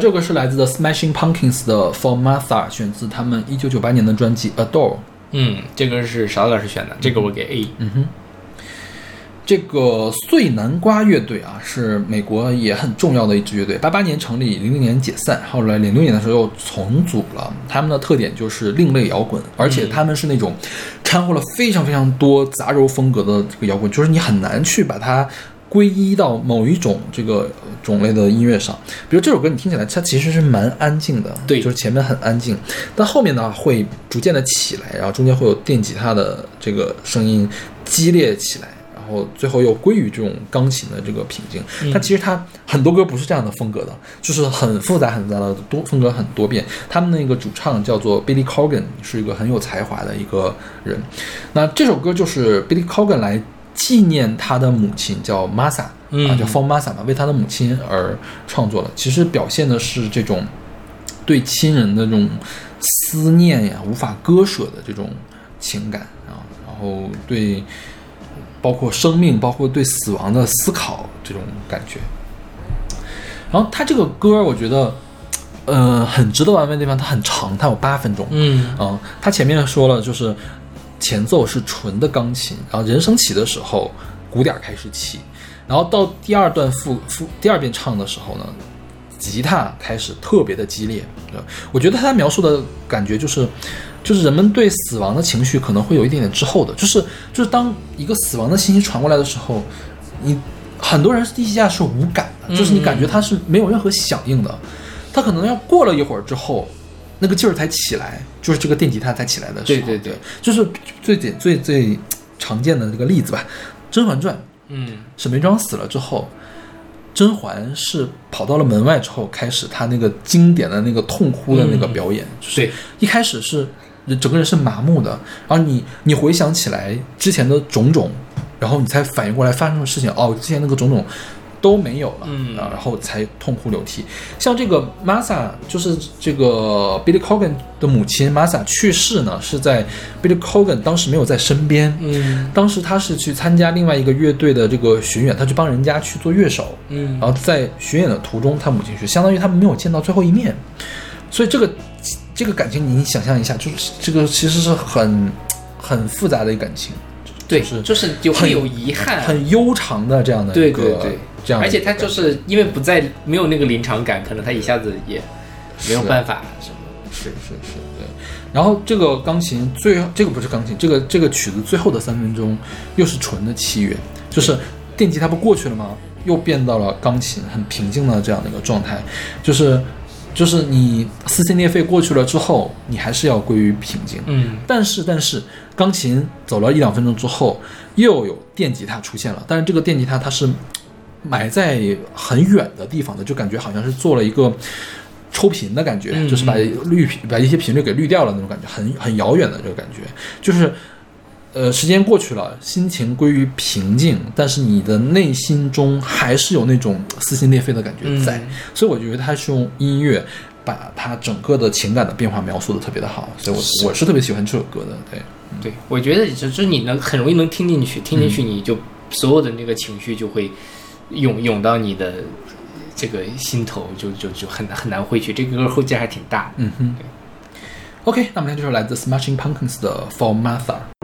这个是来自 The Smashing Pumpkins 的 For Martha，选自他们一九九八年的专辑 Adore。嗯，这个是勺子老师选的，这个我给 A。嗯哼，这个碎南瓜乐队啊，是美国也很重要的一支乐队。八八年成立，零零年解散，后来零六年的时候又重组了。他们的特点就是另类摇滚，而且他们是那种掺和了非常非常多杂糅风格的这个摇滚，就是你很难去把它。归一到某一种这个种类的音乐上，比如这首歌，你听起来它其实是蛮安静的，对就是前面很安静，但后面呢会逐渐的起来，然后中间会有电吉他的这个声音激烈起来，然后最后又归于这种钢琴的这个平静。嗯但其实他很多歌不是这样的风格的，就是很复杂很复杂的多风格很多变。他们那个主唱叫做 Billy Corgan，是一个很有才华的一个人。那这首歌就是 Billy Corgan 来纪念他的母亲叫 Masa，、嗯啊，叫 For Masa 嘛，为他的母亲而创作的。其实表现的是这种对亲人的这种思念呀，无法割舍的这种情感啊，然后对包括生命，包括对死亡的思考这种感觉。然后他这个歌，我觉得，呃，很值得玩味的地方，它很长，它有八分钟。嗯嗯，他前面说了，就是前奏是纯的钢琴，然后人声起的时候，鼓点开始起，然后到第二段副副第二遍唱的时候呢，吉他开始特别的激烈。呃我觉得他描述的感觉就是，就是人们对死亡的情绪可能会有一点点滞后的，就是就是当一个死亡的信息传过来的时候，你很多人第一下是无感的，就是你感觉他是没有任何响应的，他可能要过了一会儿之后，那个劲儿才起来，就是这个电吉他才起来的时候。对对对，就是最简最最常见的这个例子吧，《甄嬛传》。嗯沈眉庄死了之后，甄嬛是跑到了门外之后，开始她那个经典的那个痛哭的那个表演。就是对，一开始是整个人是麻木的，然后你你回想起来之前的种种，然后你才反应过来发生的事情，哦，之前那个种种。都没有了，嗯。啊，然后才痛哭流涕。像这个 Masa，就是这个 Billy Corgan 的母亲 Masa 去世呢，是在 Billy Corgan 当时没有在身边，嗯。当时他是去参加另外一个乐队的这个巡演，他去帮人家去做乐手，嗯。然后在巡演的途中，他母亲去，相当于他们没有见到最后一面，所以这个这个感情你想象一下，就是这个其实是很很复杂的一个感情，对，就是就会有遗憾，很悠长的这样的对一个对对，这样而且他就是因为不在没有那个临场感，可能他一下子也没有办法什么。是是是，对。然后这个钢琴最这个不是钢琴，这个这个曲子最后的三分钟又是纯的器乐，就是电吉他不过去了吗？又变到了钢琴，很平静的这样的一个状态，就是就是你撕心裂肺过去了之后，你还是要归于平静。嗯但是但是钢琴走了一两分钟之后，又有电吉他出现了，但是这个电吉他它是埋在很远的地方的，就感觉好像是做了一个抽频的感觉，嗯就是把滤频把一些频率给滤掉了那种感觉，很很遥远的这个感觉，就是。呃，时间过去了，心情归于平静，但是你的内心中还是有那种撕心裂肺的感觉在，嗯。所以我觉得他是用音乐把他整个的情感的变化描述的特别的好，所以我我是特别喜欢这首歌的，对。对，我觉得就就是你能很容易能听进去，听进去你就所有的那个情绪就会涌涌到你的这个心头，就就就很难很难回去。这个歌后劲还挺大。嗯哼。OK，那我们听这首来自 Smashing Pumpkins 的 For Martha。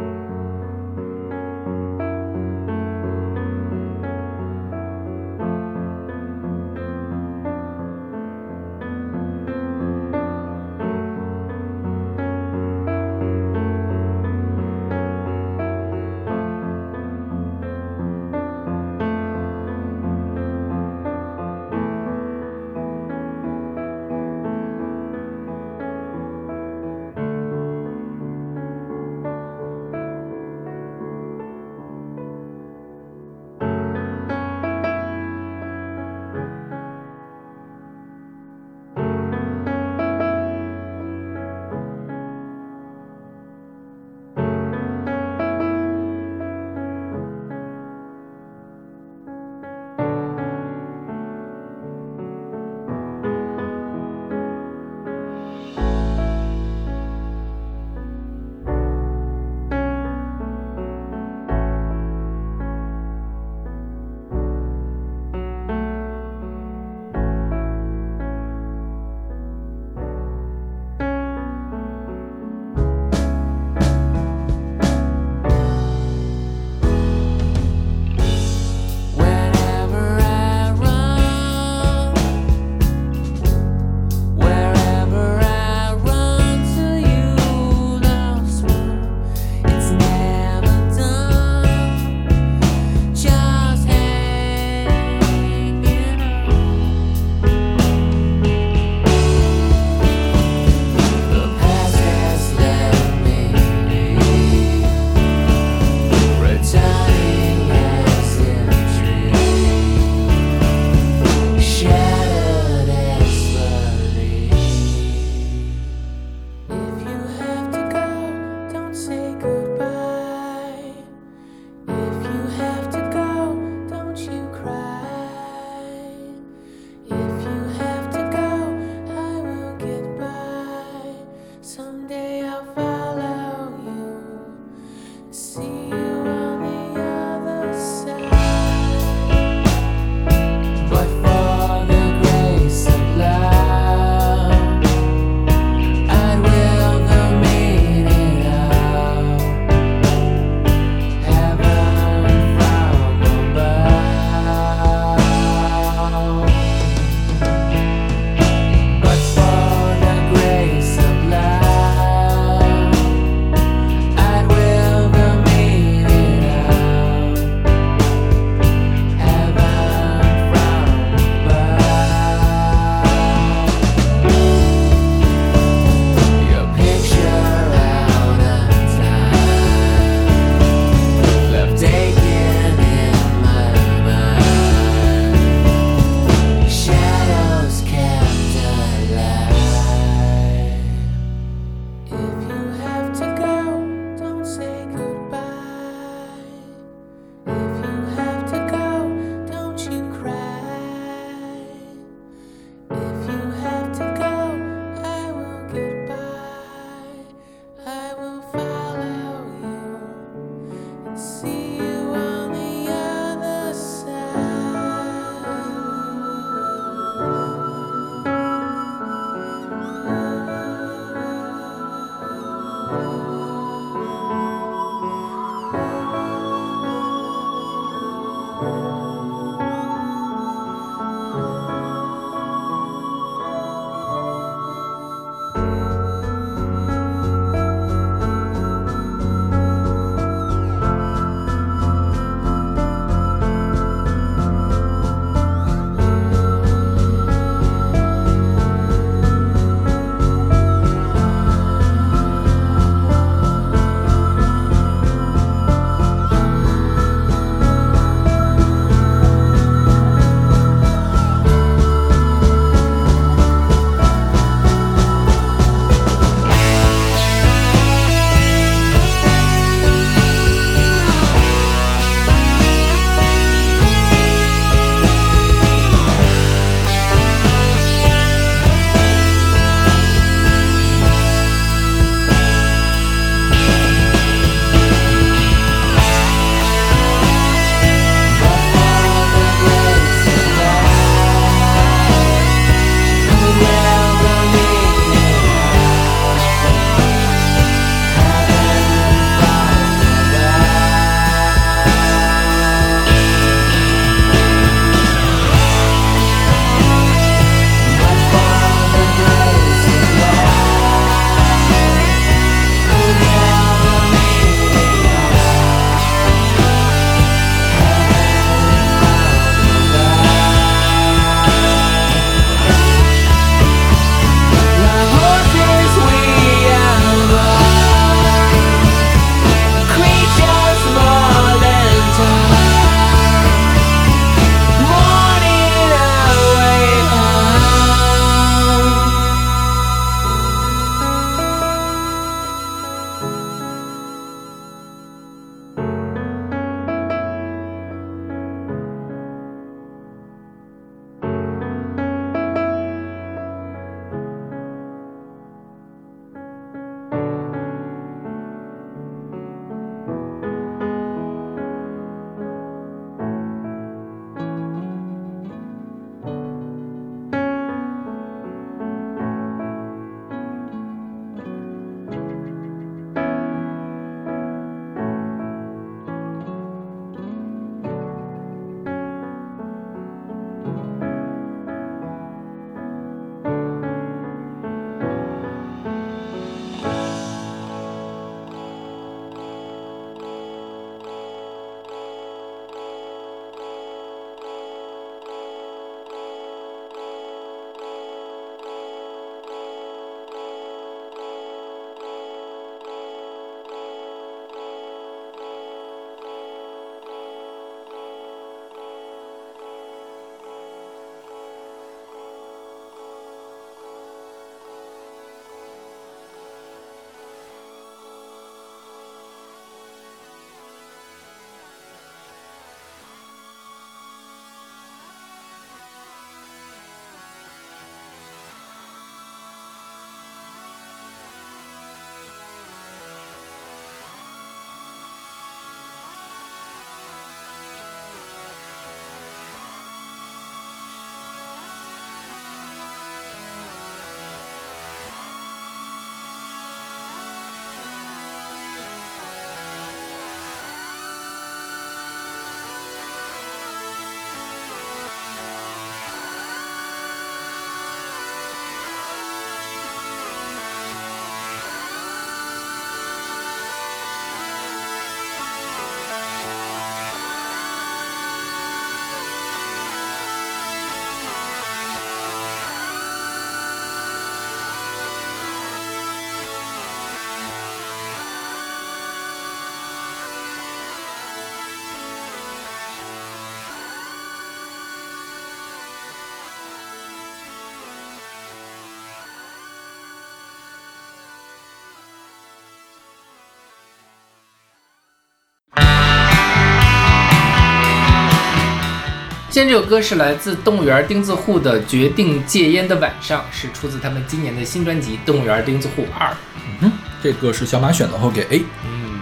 今天这首歌是来自动物园钉子户的《决定戒烟的晚上》，是出自他们今年的新专辑《动物园钉子户二》。嗯哼，这个是小马选的，后给 A。嗯，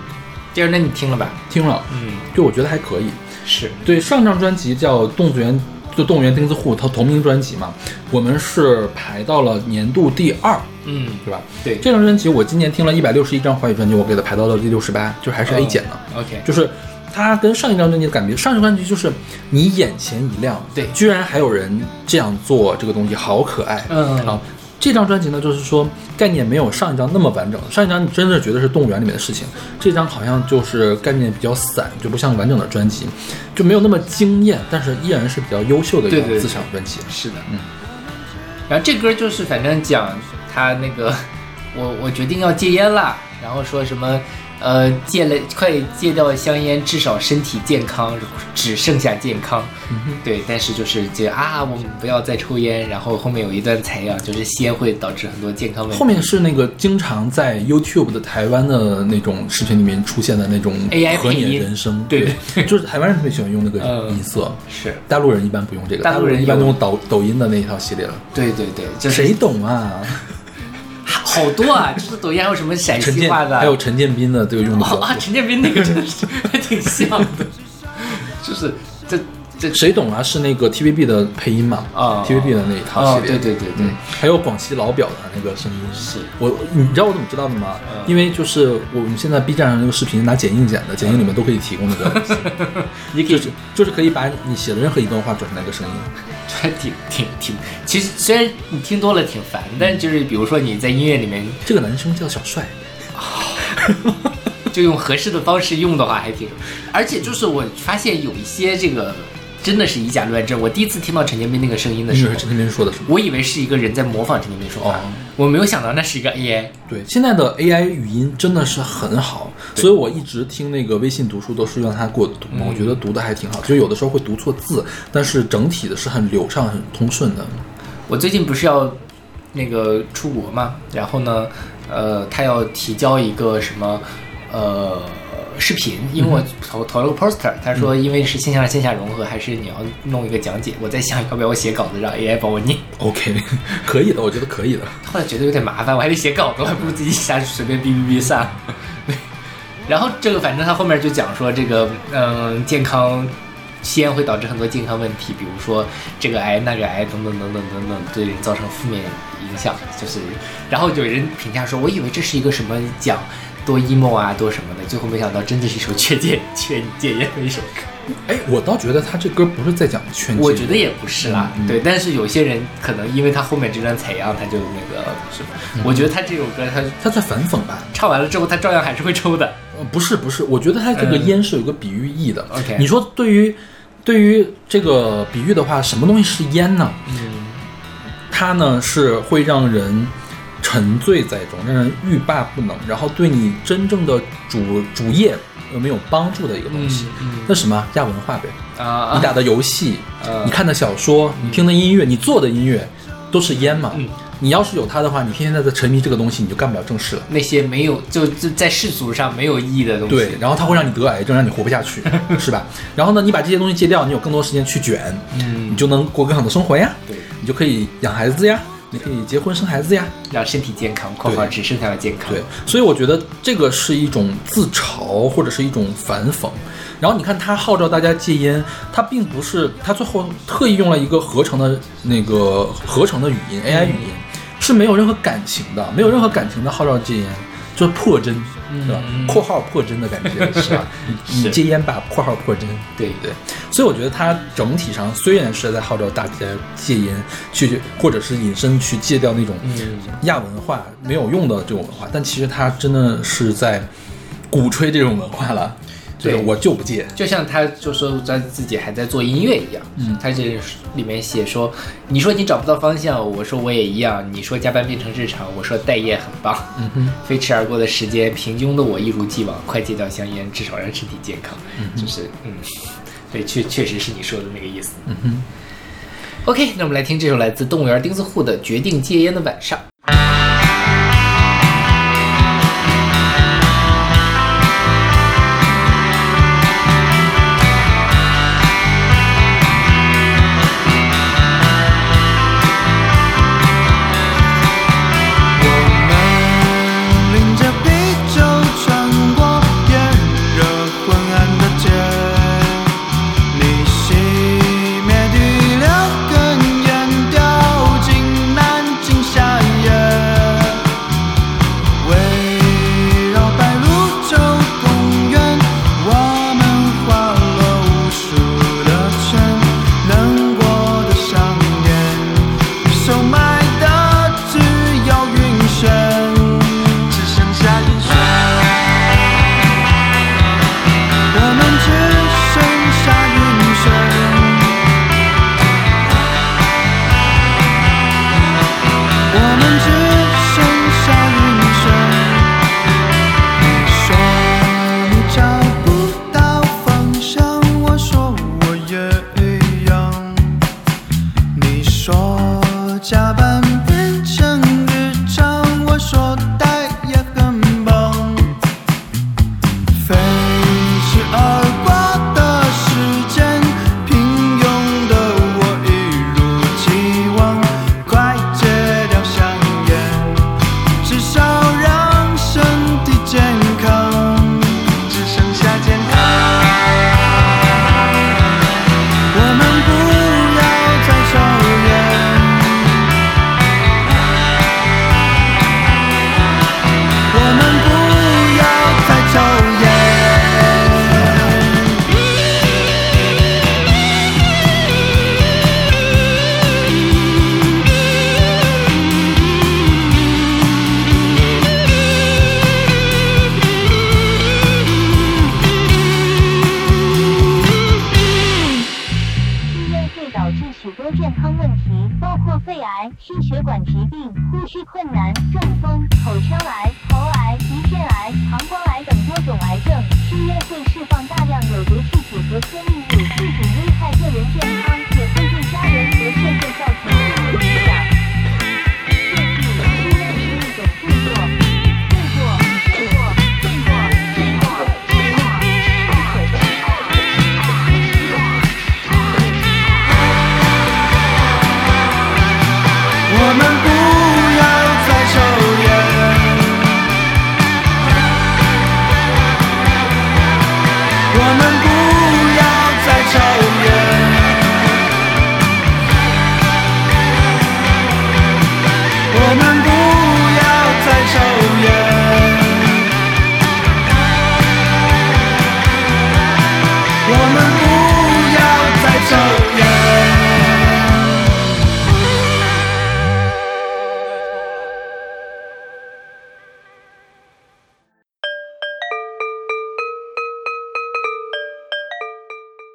这样那你听了吧？听了，嗯，就我觉得还可以。是对上张专辑叫《动物园》，就动物园钉子户，它同名专辑嘛，我们是排到了年度第二，嗯，对吧？对，这张专辑我今年听了一百六十一张华语专辑，我给它排到了第六十八，就还是 A 减了。OK，就是它跟上一张专辑的感觉，上一张专辑就是你眼前一亮，对，居然还有人这样做这个东西，好可爱，嗯好。这张专辑呢，就是说概念没有上一张那么完整。上一张你真的觉得是动物园里面的事情，这张好像就是概念比较散，就不像完整的专辑，就没有那么惊艳，但是依然是比较优秀的一张自赏专辑。是的，嗯。然后这歌就是反正讲他那个，我我决定要戒烟了，然后说什么。呃，戒了，快戒掉香烟，至少身体健康，只剩下健康。嗯、对，但是就是这啊，我们不要再抽烟。然后后面有一段采样，就是吸烟会导致很多健康问题。后面是那个经常在 YouTube 的台湾的那种视频里面出现的那种 AI 和你人生，对对，就是台湾人特别喜欢用那个嗯音色，是大陆人一般不用这个，大陆人一般用用抖抖音的那一套系列了。对对对，就是谁懂啊？好多啊，就是抖音还有什么陕西话的，还有陈建斌的这个用的啊，陈建斌那个真的是还挺像的，就是这这谁懂啊？是那个 TVB 的配音嘛？啊，TVB 的那一套系列，哦对对对对嗯，还有广西老表的那个声音。是我，你知道我怎么知道的吗？嗯因为就是我们现在 B 站上那个视频拿剪映剪的，剪映里面都可以提供那个，你可以就是就是可以把你写的任何一段话转成那个声音。还挺挺挺，其实虽然你听多了挺烦，但就是比如说你在音乐里面这个男生叫小帅，就用合适的方式用的话，还挺，而且就是我发现有一些这个真的是以假乱真。我第一次听到陈建斌那个声音的时候陈建斌说的是吗？我以为是一个人在模仿陈建斌说话，哦我没有想到那是一个 AI。对，现在的 AI 语音真的是很好，所以我一直听那个微信读书都是让他给我读嘛，嗯我觉得读的还挺好，就有的时候会读错字，但是整体的是很流畅、很通顺的。我最近不是要那个出国嘛，然后呢，呃，他要提交一个什么呃视频，因为我投投了个 poster，他说因为是线上线下融合，还是你要弄一个讲解。我在想要不要我写稿子让 AI 帮我念，OK，可以的，我觉得可以的。后来觉得有点麻烦，我还得写稿子，我还不如自己下去随便哔哔哔算了。对，然后这个反正他后面就讲说这个嗯、健康。吸烟会导致很多健康问题，比如说这个癌、那个癌等等等等等等，对人造成负面影响。就是，然后有人评价说，我以为这是一个什么讲多 emo 啊，多什么的，最后没想到真的是一首劝戒劝戒烟的一首歌。哎，我倒觉得他这歌不是在讲劝戒，我觉得也不是啦，对。但是有些人可能因为他后面这段采样，他就那个是吧？我觉得他这首歌他他在反讽吧？唱完了之后，他照样还是会抽的。呃，不是不是，我觉得他这个嗯烟是有个比喻意的。OK 你说对于对于这个比喻的话，什么东西是烟呢？嗯，它呢是会让人沉醉在中，让人欲罢不能，然后对你真正的主主业有没有帮助的一个东西。嗯那什么亚文化呗？啊，你打的游戏，呃你看的小说，你听的音乐，你做的音乐，都是烟嘛。嗯你要是有它的话，你天天在这沉迷这个东西，你就干不了正事了。那些没有就就在世俗上没有意义的东西，对，然后它会让你得癌症，让你活不下去，是吧？然后呢，你把这些东西戒掉，你有更多时间去卷，嗯你就能过更好的生活呀。对，你就可以养孩子呀，你可以结婚生孩子呀。让身体健康（括号只剩下了健康）。对，所以我觉得这个是一种自嘲或者是一种反讽。然后你看他号召大家戒烟，他并不是他最后特意用了一个合成的那个合成的语音 AI 语音，是没有任何感情的，没有任何感情的号召戒烟，就是破真，是吧？括号破针的感觉 是吧？你你戒烟吧，括号破针，对对。所以我觉得他整体上虽然是在号召大家戒烟，去或者是引申去戒掉那种嗯亚文化没有用的这种文化，但其实他真的是在鼓吹这种文化了。就是对我就不戒，就像他就说他自己还在做音乐一样，嗯他这里面写说，你说你找不到方向，我说我也一样，你说加班变成日常，我说待业很棒，嗯哼，飞驰而过的时间，平庸的我一如既往，快戒掉香烟，至少让身体健康，嗯就是嗯，对，确确实是你说的那个意思。嗯哼。OK，那我们来听这首来自动物园钉子户的《决定戒烟的晚上》。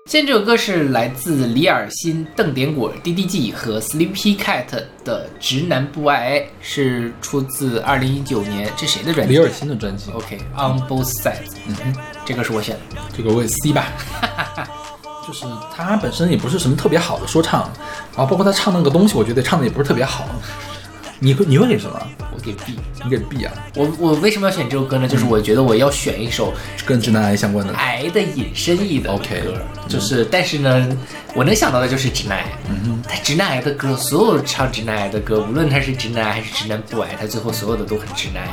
现在这首歌是来自李尔辛、邓典果、DDG 和 Sleepy Cat 的《直男不爱》，是出自二零一九年，这谁的专辑？李尔辛的专辑。OK，On、Both Sides。嗯哼，这个是我选的。这个我也 C 吧。就是他本身也不是什么特别好的说唱，然后包括他唱那个东西，我觉得唱的也不是特别好。你会你会给什么？我给 B，你给 B 啊？我我为什么要选这首歌呢？就是我觉得我要选一首跟直男癌相关的癌的引申义的 OK 歌，就是但是呢，我能想到的就是直男癌。嗯他直男癌的歌，所有唱直男癌的歌，无论他是直男癌还是直男不癌，他最后所有的都很直男癌，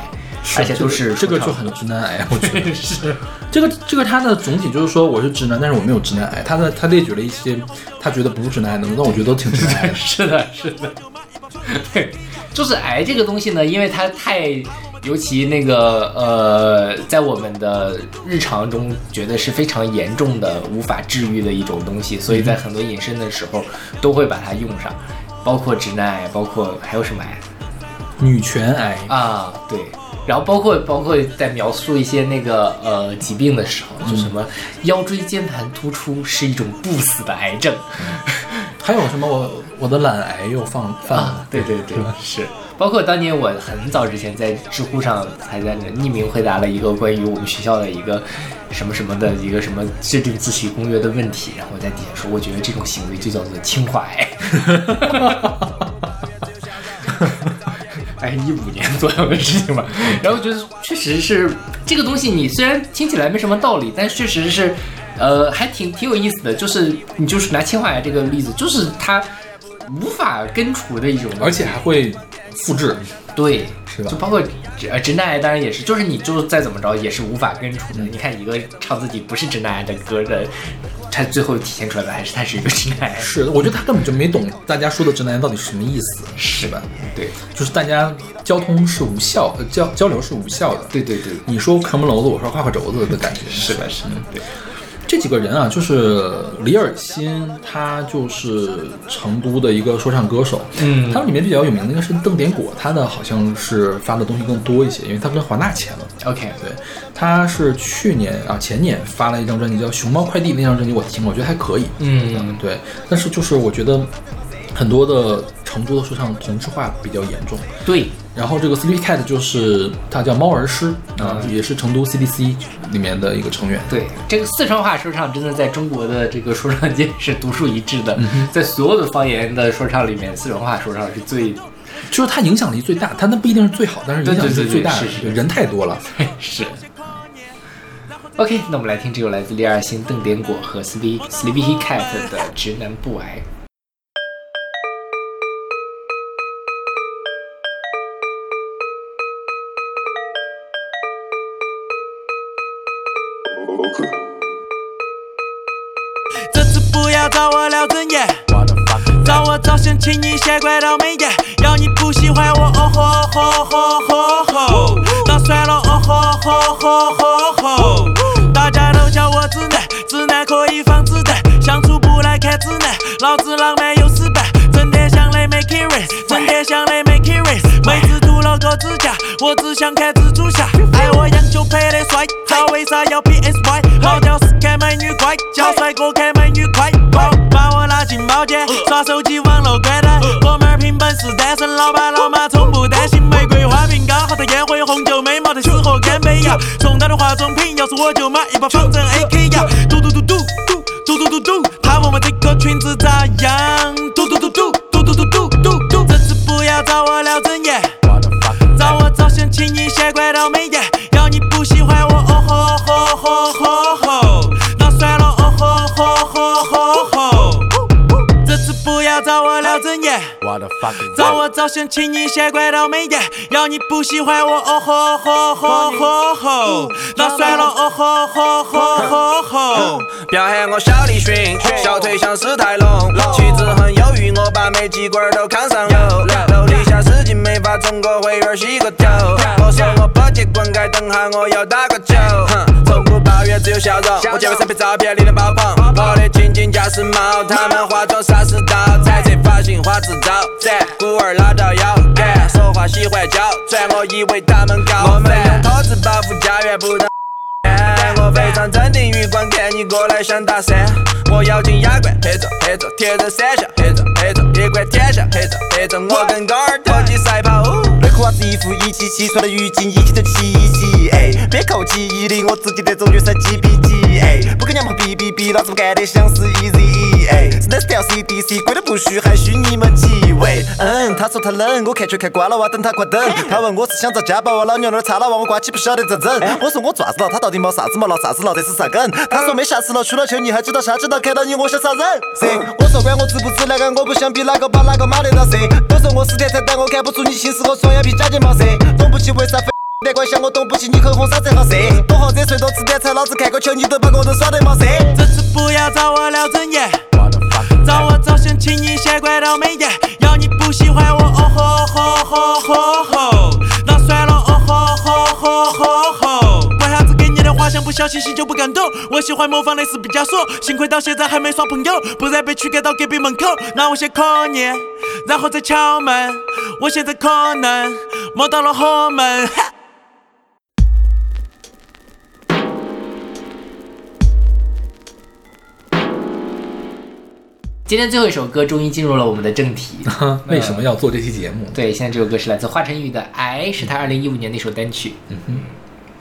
而且都是这个就很直男癌，我觉得 是这个这个他的总体就是说我是直男，但是我没有直男癌。他的他列举了一些他觉得不是直男癌的，那我觉得都挺直男癌的。是的，是的，对，就是癌这个东西呢，因为它太，尤其那个呃，在我们的日常中觉得是非常严重的、无法治愈的一种东西，所以在很多隐身的时候都会把它用上，包括直男癌，包括还有什么癌？女权癌啊，对。然后包括包括在描述一些那个呃疾病的时候，就什么腰椎间盘突出是一种不死的癌症，还有什么我我的懒癌又放放了啊，对对对，是。包括当年我很早之前在知乎上还在那匿名回答了一个关于我们学校的一个什么什么的一个什么制定自习公约的问题，然后我在底下说，我觉得这种行为就叫做清华癌。哎，一五年左右的事情吧，然后觉得确实是这个东西，你虽然听起来没什么道理，但确实是，呃，还挺挺有意思的。就是你就是拿清华癌这个例子，就是它无法根除的一种，而且还会复制，对，是吧就包括直呃直男癌，当然也是，就是你就再怎么着也是无法根除的。你看一个唱自己不是直男癌的歌的，他最后体现出来的还是他是一个直男癌。是的，我觉得他根本就没懂大家说的直男癌到底是什么意思，是吧？对，就是大家交通是无效，呃交交流是无效的。对对对，你说扛门楼子，我说画画轴子的感觉，是吧，是的，对。这几个人啊，就是李尔辛，他就是成都的一个说唱歌手。嗯他们里面比较有名的应该是邓点果，他的好像是发的东西更多一些，因为他跟华纳签了。OK，对，他是去年啊前年发了一张专辑叫《熊猫快递》，那张专辑我听了，我觉得还可以。嗯，对，但是就是我觉得很多的成都的说唱同质化比较严重。对，然后这个 Sleepy Cat 就是他叫猫儿师啊，也是成都 CDC 里面的一个成员。对，这个四川话说唱真的在中国的这个说唱界是独树一帜的，嗯在所有的方言的说唱里面，四川话说唱是最就是它影响力最大，它那不一定是最好，但是影响力对对对对最大，是是人太多了。是。OK，那我们来听这首来自李尔辛、邓典果和 Sleepy Sleepy Cat 的《直男不癌》。这次不要找我聊正业，找我照相请你先关到美颜，要你不喜欢我，哦吼哦吼吼吼，那算了，哦吼哦吼吼吼，大家都叫我直男，直男可以放子弹，相处不来看直男，老子浪漫又死板，整天想的 make it rain，整天想的 make it rain，个指甲，我只想看蜘蛛侠。爱我洋酒配的帅，他为啥要 PSY？好屌丝看美女快，叫帅哥看美女快。把我拉进包间，耍手机网络关单。哥们儿凭本事单身，老爸老妈从不担心。玫瑰花瓶刚好的烟灰，红酒没毛的适合干杯呀。送他的化妆品，要是我就买一包仿真 AK 呀。嘟嘟嘟嘟嘟嘟嘟嘟嘟，他问我这个裙子咋样？嘟。想请你写块倒霉眼，要你不喜欢我，哦吼吼吼吼。言，找我早先请你先关到美颜，要你不喜欢我，哦吼吼吼吼吼，那算了，哦吼吼吼吼吼。不要喊我小栗旬，小腿像史泰龙，气质很忧郁，我把每几管都看上有。楼底下司机没法充个会员洗个头，我说我不结棍，该等下我要打个球。哼，从不抱怨，只有笑容。我见过三拍照片，力量爆棚。我的情景驾驶帽，他们化妆啥时到？彩色发型花枝招展，孤儿拉到腰杆，说话喜欢娇喘，我以为他们高我们用托子保护家园，不当。我非常镇定，余光看你过来想搭讪，我咬紧牙关，黑着黑着，贴着三下，黑着黑着，一管天下，黑着黑着，我跟高尔特技赛跑。衣服一起洗，穿了浴巾一起在嬉戏。诶，别扣记忆力，我自己得总决赛几比几。不跟娘们比比比，老子不干得像是 Easy，哎，是 Next 条 CDC，贵的不虚，还需你们几位？嗯，他说他冷，我看球看挂了，娃等他快等。他问我是想遭家暴，哇老娘那儿插了娃，我瓜起不晓得咋整。我说我爪子了，他到底冒啥子毛，闹啥子闹，这是啥梗？他说没下次了，去了球你还知道下知道，看到你我想杀人。谁？我说管我值不值那个，我不想比哪个把哪个骂得到谁？都说我是天才，但我看不出你心思我双眼皮假睫毛色，懂不起为啥非别怪想我懂不起你口红啥才好色？多喝热水多吃点菜，老子看个球你都把个人耍得毛色。这次不要找我聊真言，找我早先请你先关到美颜，要你不喜欢我，哦吼吼吼吼吼，那算了，哦吼吼吼吼吼。为啥子给你的画像不小心心就不敢动？我喜欢模仿的是毕加索，幸亏到现在还没耍朋友，不然被驱赶到隔壁门口。那我先可你，然后再敲门，我现在可能摸到了后门。今天最后一首歌终于进入了我们的正题。为什么要做这期节目？对，现在这首歌是来自华晨宇的《爱》，是他二零一五年的一首单曲。嗯哼，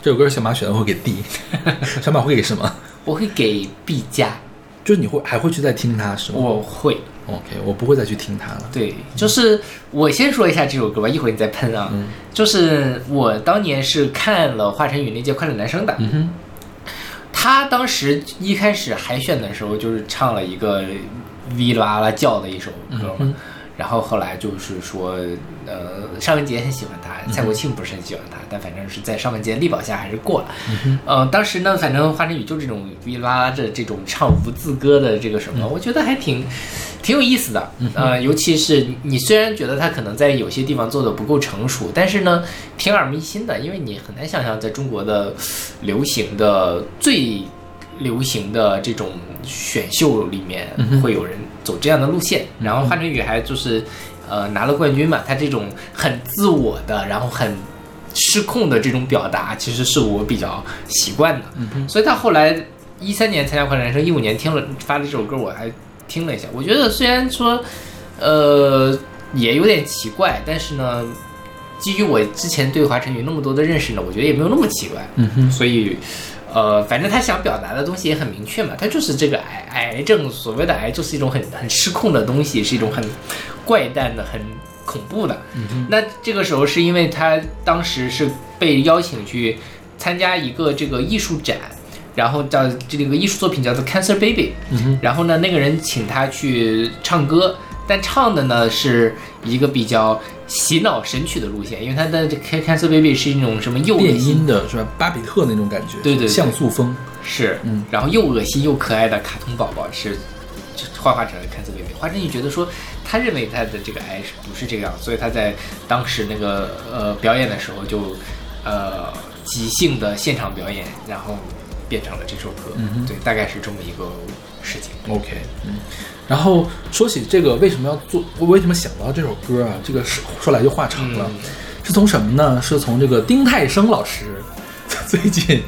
这首歌小马选的会给 D，小马会给什么？我会给 B 加。就是你会还会去再听它是吗？我会。OK，我不会再去听它了。对，就是我先说一下这首歌吧，一会儿你再喷啊。嗯就是我当年是看了华晨宇那届快乐男生的，嗯哼，他当时一开始海选的时候就是唱了一个哩啦啦叫的一首歌嘛，嗯然后后来就是说，呃，尚雯婕很喜欢他，蔡国庆不是很喜欢他，但反正是在尚雯婕力保下还是过了。嗯呃，当时呢，反正华晨宇就这种哩啦啦的这种唱无字歌的这个什么，我觉得还挺挺有意思的。呃，尤其是你虽然觉得他可能在有些地方做的不够成熟，但是呢，挺耳目一新的，因为你很难想象在中国的流行的最流行的这种选秀里面会有人走这样的路线。然后华晨宇还就是呃拿了冠军嘛，他这种很自我的，然后很失控的这种表达，其实是我比较习惯的。所以他后来一三年参加快乐男生，一五年听了发了这首歌，我还听了一下。我觉得虽然说，呃，也有点奇怪，但是呢，基于我之前对华晨宇那么多的认识呢，我觉得也没有那么奇怪。嗯哼所以。呃，反正他想表达的东西也很明确嘛，他就是这个癌癌症，所谓的癌就是一种很很失控的东西，是一种很怪诞的、很恐怖的。嗯那这个时候是因为他当时是被邀请去参加一个这个艺术展，然后叫这个艺术作品叫做 Cancer Baby，嗯哼然后呢，那个人请他去唱歌，但唱的呢是一个比较洗脑神曲的路线，因为他的这 Cancer Baby 是一种什么又恶电心音的是吧？巴比特那种感觉，对对对像素风。是，嗯，然后又恶心又可爱的卡通宝宝是就幻化成了 Cancer Baby。华晨宇觉得说，他认为他的这个癌是不是这个样，所以他在当时那个呃表演的时候就呃即兴的现场表演，然后变成了这首歌。对，大概是这么一个事情。OK，嗯，然后说起这个为什么要做，我为什么想到这首歌啊？这个是说来就话长了，是从什么呢？是从这个丁太升老师最近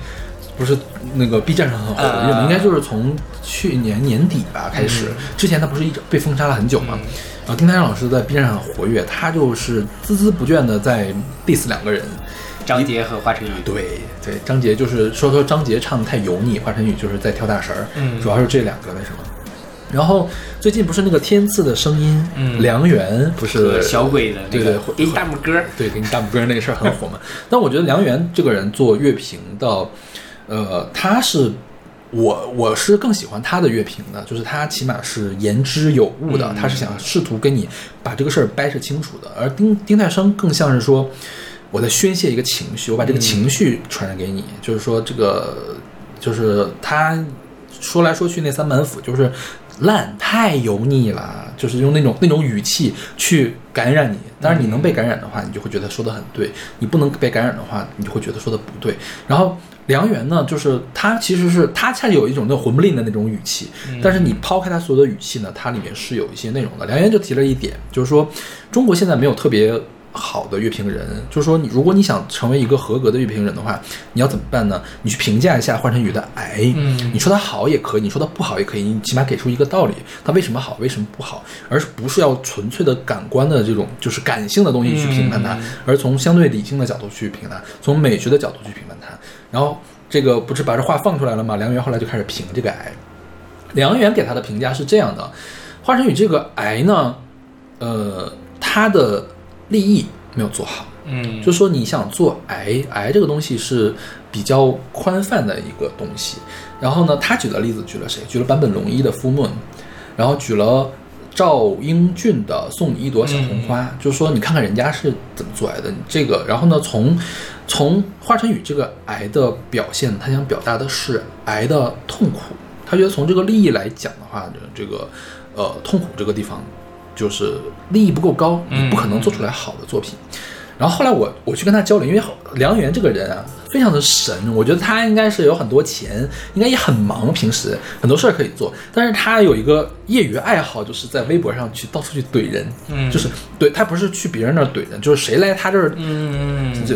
不是那个 B 站上很火热吗？啊应该就是从去年年底吧开始，嗯之前他不是一直被封杀了很久嘛？然后丁太升老师在 B 站上很活跃，他就是孜孜不倦的在 diss 两个人。张杰和华晨宇。对对，张杰就是说说张杰唱的太油腻，华晨宇就是在跳大神儿，嗯主要是这两个为什么？然后最近不是那个天赐的声音，嗯梁元不是小鬼的那个给你大拇哥，对，给你大拇哥那个事儿很火嘛。但我觉得梁元这个人做乐评的，呃，他是我我是更喜欢他的乐评的，就是他起码是言之有物的，嗯他是想试图跟你把这个事儿掰扯清楚的。而丁丁太升更像是说我在宣泄一个情绪，我把这个情绪传染给你，就是说这个就是他说来说去那三板斧就是。烂太油腻了，就是用那种那种语气去感染你。当然，你能被感染的话，你就会觉得说的很对；你不能被感染的话，你就会觉得说的不对。然后梁元呢，就是他其实是他恰有一种那种混不吝的那种语气，嗯但是你抛开他所有的语气呢，它里面是有一些内容的。梁元就提了一点，就是说中国现在没有特别。好的乐评人，就是说你，如果你想成为一个合格的乐评人的话，你要怎么办呢？你去评价一下华晨宇的癌，嗯你说他好也可以，你说他不好也可以，你起码给出一个道理，他为什么好，为什么不好，而不是要纯粹的感官的这种就是感性的东西去评判它，嗯而从相对理性的角度去评判，从美学的角度去评判它。然后这个不是把这话放出来了吗？梁元后来就开始评这个癌，梁元给他的评价是这样的：华晨宇这个癌呢，呃，他的立意没有做好。嗯，就说你想做癌，癌这个东西是比较宽泛的一个东西。然后呢，他举的例子举了谁？举了坂本龙一的《Full Moon》，然后举了赵英俊的《送你一朵小红花》，就是说你看看人家是怎么做癌的。你这个，然后呢，从从华晨宇这个癌的表现，他想表达的是癌的痛苦。他觉得从这个利益来讲的话，这个呃痛苦这个地方就是利益不够高，你不可能做出来好的作品。然后后来我我去跟他交流，因为梁源这个人啊非常的神，我觉得他应该是有很多钱，应该也很忙，平时很多事儿可以做，但是他有一个业余爱好，就是在微博上去到处去怼人，嗯。就是怼他不是去别人那儿怼人，就是谁来他这儿，嗯，就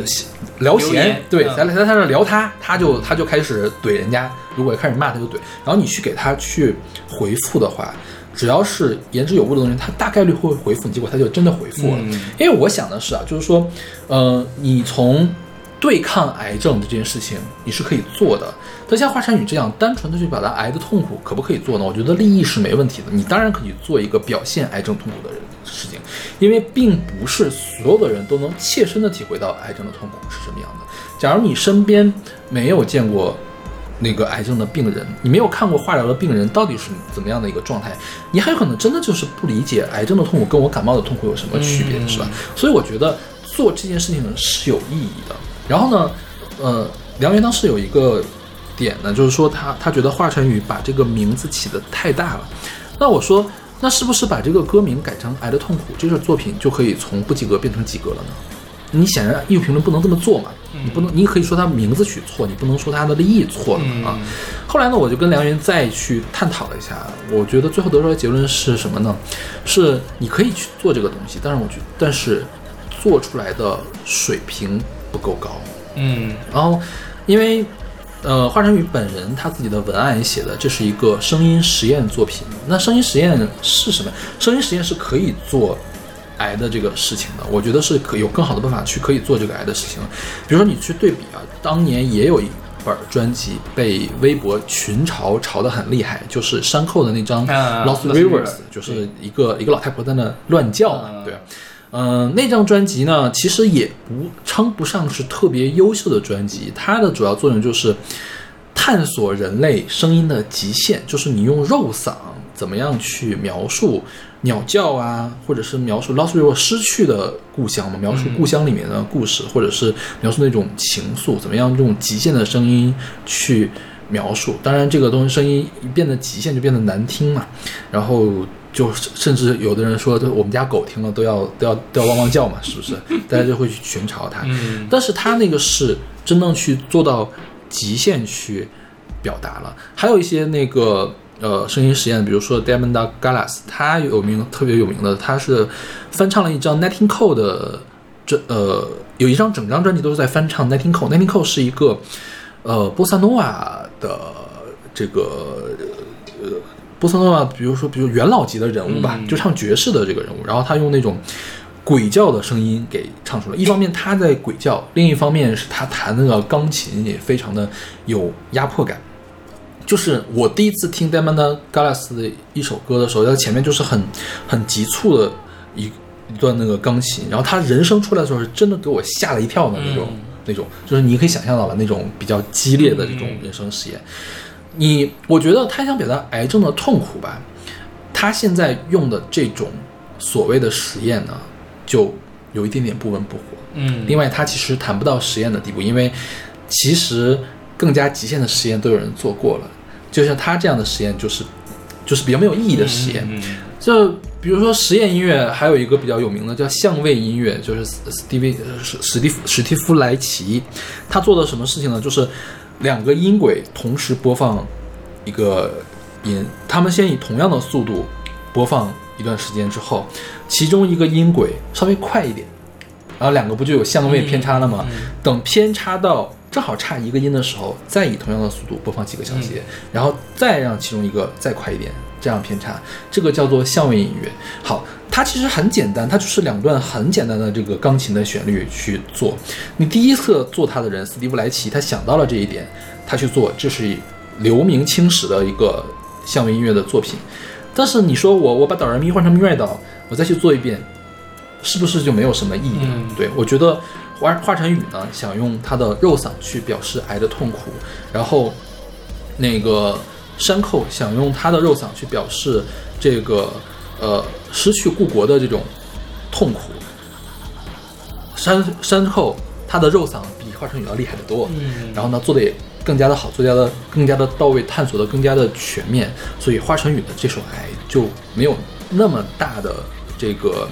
聊闲，对，嗯。咱来在他这儿聊他，他就他就开始怼人家，如果开始骂他就怼，然后你去给他去回复的话。只要是言之有物的东西，他大概率会回复你，结果他就真的回复了。嗯因为我想的是啊，就是说，呃，你从对抗癌症的这件事情，你是可以做的。但像华晨宇这样单纯的去表达癌的痛苦，可不可以做呢？我觉得利益是没问题的。你当然可以做一个表现癌症痛苦的人事情，因为并不是所有的人都能切身的体会到癌症的痛苦是什么样的。假如你身边没有见过。那个癌症的病人，你没有看过化疗的病人到底是怎么样的一个状态，你很有可能真的就是不理解癌症的痛苦跟我感冒的痛苦有什么区别，嗯是吧？所以我觉得做这件事情是有意义的。然后呢，呃，梁元当时有一个点呢，就是说他他觉得华晨宇把这个名字起得太大了。那我说，那是不是把这个歌名改成《癌的痛苦》，这个作品就可以从不及格变成及格了呢？你显然艺术评论不能这么做嘛，你不能，你可以说他名字取错，你不能说他的立意错了啊。后来呢，我就跟梁云再去探讨了一下，我觉得最后得出来的结论是什么呢？是你可以去做这个东西，但是我觉但是做出来的水平不够高。嗯，然后因为呃，华晨宇本人他自己的文案也写的，这是一个声音实验作品。那声音实验是什么？声音实验是可以做癌的这个事情的，我觉得是可有更好的办法去可以做这个癌的事情。比如说你去对比啊，当年也有一本专辑被微博群嘲嘲得很厉害，就是山寇的那张啊 Lost Rivers，、就是一个一个老太婆在那乱叫嘛，对。嗯、那张专辑呢，其实也不称不上是特别优秀的专辑，它的主要作用就是探索人类声音的极限，就是你用肉嗓怎么样去描述鸟叫啊，或者是描述 Lost River 失去的故乡嘛，描述故乡里面的故事，或者是描述那种情愫，怎么样用极限的声音去描述。当然，这个东西声音一变得极限就变得难听嘛，然后。就甚至有的人说，就我们家狗听了都要都要都要汪汪叫嘛，是不是？大家就会去群嘲它。嗯但是它那个是真正去做到极限去表达了。还有一些那个呃声音实验，比如说 Diamond Gallas，他有名特别有名的，他是翻唱了一张 Cole 的这呃有一张整张专辑都是在翻唱 Cole。King Cole 是一个呃波萨诺瓦的这个呃。波萨诺瓦，比如说，比如元老级的人物吧，嗯就唱爵士的这个人物，然后他用那种鬼叫的声音给唱出来。一方面他在鬼叫，另一方面是他弹那个钢琴也非常的有压迫感。就是我第一次听 Diamond Gallas 的一首歌的时候，它前面就是很很急促的一一段那个钢琴，然后他人声出来的时候，是真的给我吓了一跳的那种、那种，就是你可以想象到了那种比较激烈的这种人声实验。你我觉得他想表达癌症的痛苦吧，他现在用的这种所谓的实验呢，就有一点点不温不火。嗯另外他其实谈不到实验的地步，因为其实更加极限的实验都有人做过了，就像他这样的实验就是就是比较没有意义的实验。就比如说实验音乐，还有一个比较有名的叫相位音乐，就是史史蒂维呃史史蒂夫史蒂夫莱奇，他做的什么事情呢？就是两个音轨同时播放一个音，他们先以同样的速度播放一段时间之后，其中一个音轨稍微快一点，然后两个不就有相位偏差了吗？等偏差到正好差一个音的时候，再以同样的速度播放几个小节，然后再让其中一个再快一点，这样偏差，这个叫做相位音乐。好，它其实很简单，它就是两段很简单的这个钢琴的旋律去做。你第一次做它的人斯蒂夫莱奇，他想到了这一点，他去做，这是留名青史的一个相位音乐的作品。但是你说我我把导人咪换成咪瑞导，我再去做一遍，是不是就没有什么意义了？对我觉得华华晨宇呢，想用他的肉嗓去表示癌的痛苦，然后那个山寇想用他的肉嗓去表示这个呃失去故国的这种痛苦。山山寇他的肉嗓比华晨宇要厉害得多，嗯然后呢做的也更加的好，做加的更加的到位，探索的更加的全面，所以华晨宇的这首《癌》就没有那么大的这个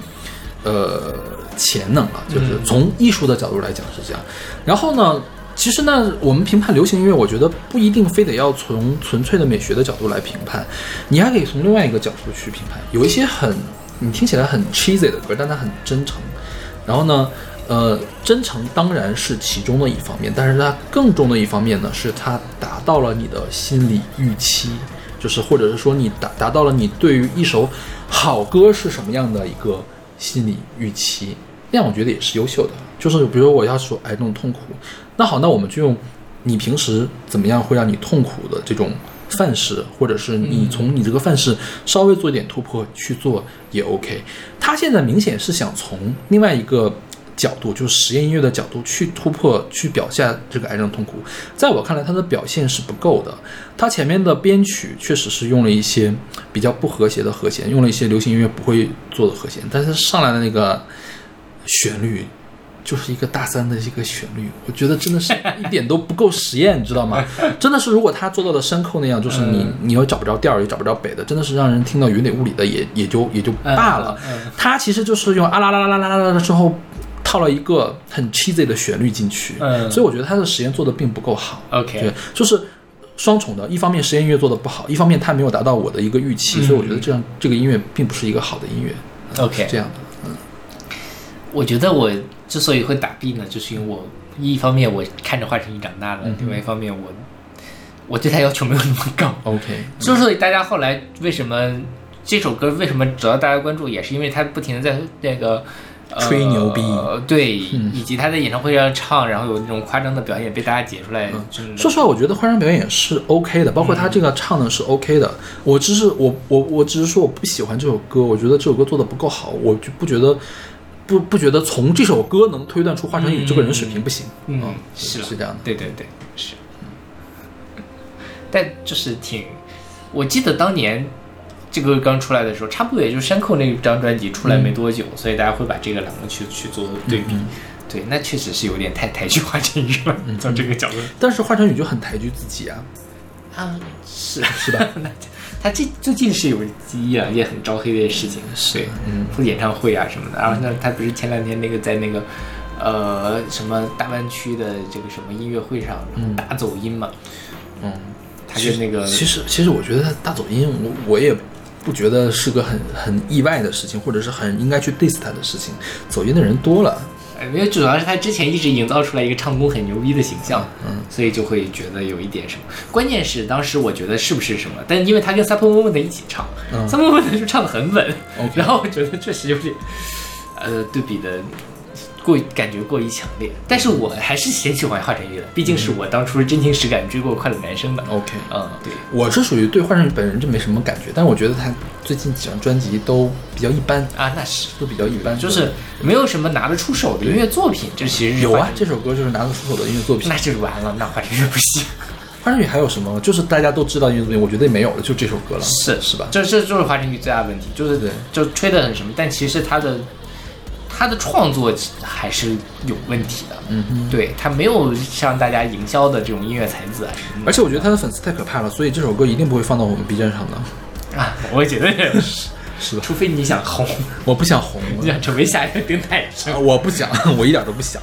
呃潜能了，就是嗯从艺术的角度来讲是这样。然后呢，其实呢，我们评判流行音乐，我觉得不一定非得要从纯粹的美学的角度来评判，你还可以从另外一个角度去评判。有一些很你听起来很 cheesy 的歌，但它很真诚。然后呢，呃，真诚当然是其中的一方面，但是它更重的一方面呢，是它达到了你的心理预期，就是或者是说你达达到了你对于一首好歌是什么样的一个心理预期，那样我觉得也是优秀的。就是比如我要说癌症痛苦，那好，那我们就用你平时怎么样会让你痛苦的这种范式，或者是你从你这个范式稍微做一点突破去做也 OK。他现在明显是想从另外一个角度，就是实验音乐的角度去突破，去表现这个癌症痛苦。在我看来，他的表现是不够的。他前面的编曲确实是用了一些比较不和谐的和弦，用了一些流行音乐不会做的和弦，但是上来的那个旋律就是一个大三的一个旋律。我觉得真的是一点都不够实验你知道吗？真的是如果他做到了声控那样就是你你又找不着调儿也找不着北的真的是让人听到云里雾里的也也就也就罢了。他其实就是用啊啦啦啦啦啦啦之后套了一个很 cheesy 的旋律进去所以我觉得他的实验做的并不够好 ok 对就是双重的一方面实验音乐做的不好一方面他没有达到我的一个预期所以我觉得这样这个音乐并不是一个好的音乐 ok 这样的我觉得我之所以会打 B 呢，就是因为我一方面我看着华晨宇长大了，嗯另外一方面我我对他要求没有那么高。OK，之所以大家后来为什么这首歌为什么得到大家关注，也是因为他不停的在那个。呃吹牛逼对，嗯以及他在演唱会上唱，然后有那种夸张的表演被大家解出来，就是说实话，我觉得花生表演是 OK 的，包括他这个唱的是 OK 的。我只是我我我只是说我不喜欢这首歌，我觉得这首歌做的不够好，我就不觉得不不觉得从这首歌能推断出华晨宇这个人水平不行。嗯嗯，是是这样的。对对对，是。但就是挺，我记得当年这个刚出来的时候，差不多也就是山口那张专辑出来没多久，所以大家会把这个两个去去做对比。嗯对，那确实是有点太抬举华晨宇了，从这个角度。但是华晨宇就很抬举自己啊，啊，是是吧？他最最近是有一两件很招黑的事情，对，嗯，演唱会啊什么的。然后那他不是前两天那个在那个呃什么大湾区的这个什么音乐会上嗯大走音嘛，嗯，他跟那个其实其实我觉得他大走音，我我也不觉得是个很很意外的事情，或者是很应该去 diss 他的事情。走音的人多了，呃因为主要是他之前一直营造出来一个唱功很牛逼的形象，嗯，所以就会觉得有一点什么。关键是当时我觉得是不是什么，但因为他跟 Super Moment 一起唱、嗯。S u p e r Moment 就唱的很稳然后我觉得确实有点，呃对比的过于感觉过于强烈。但是我还是挺喜欢华晨宇的，毕竟是我当初真情实感追过《快乐男生》的。OK，嗯，对，我是属于对华晨宇本人就没什么感觉，但是我觉得他最近几张专辑都比较一般啊，那是都比较一般，就是没有什么拿得出手的音乐作品。这其实有啊，这首歌就是拿得出手的音乐作品。那就是完了，那华晨宇不行。华晨宇还有什么？就是大家都知道的音乐作品，我觉得也没有了，就这首歌了。是是吧？这这就是华晨宇最大的问题，就是就吹得很什么，但其实他的他的创作还是有问题的。嗯哼，对他没有像大家营销的这种音乐才子啊什么。而且我觉得他的粉丝太可怕了，所以这首歌一定不会放到我们 B 站上的。啊，我也觉得是，是的，除非你想红，我不想红，你想成为下一个丁太升，啊我不想，我一点都不想。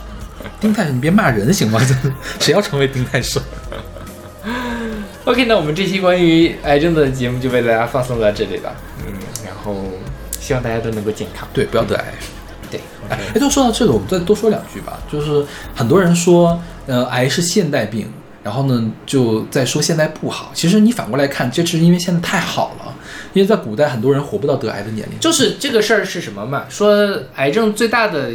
丁太，你别骂人行吗？谁要成为丁太升？OK，那我们这期关于癌症的节目就为大家放送到这里了。嗯，然后希望大家都能够健康。对，不要得癌。对，哎，哎，就说到这个，我们再多说两句吧。就是很多人说，呃，癌是现代病，然后呢，就在说现代不好。其实你反过来看，这是因为现在太好了。因为在古代，很多人活不到得癌的年龄。就是这个事儿是什么嘛？说癌症最大的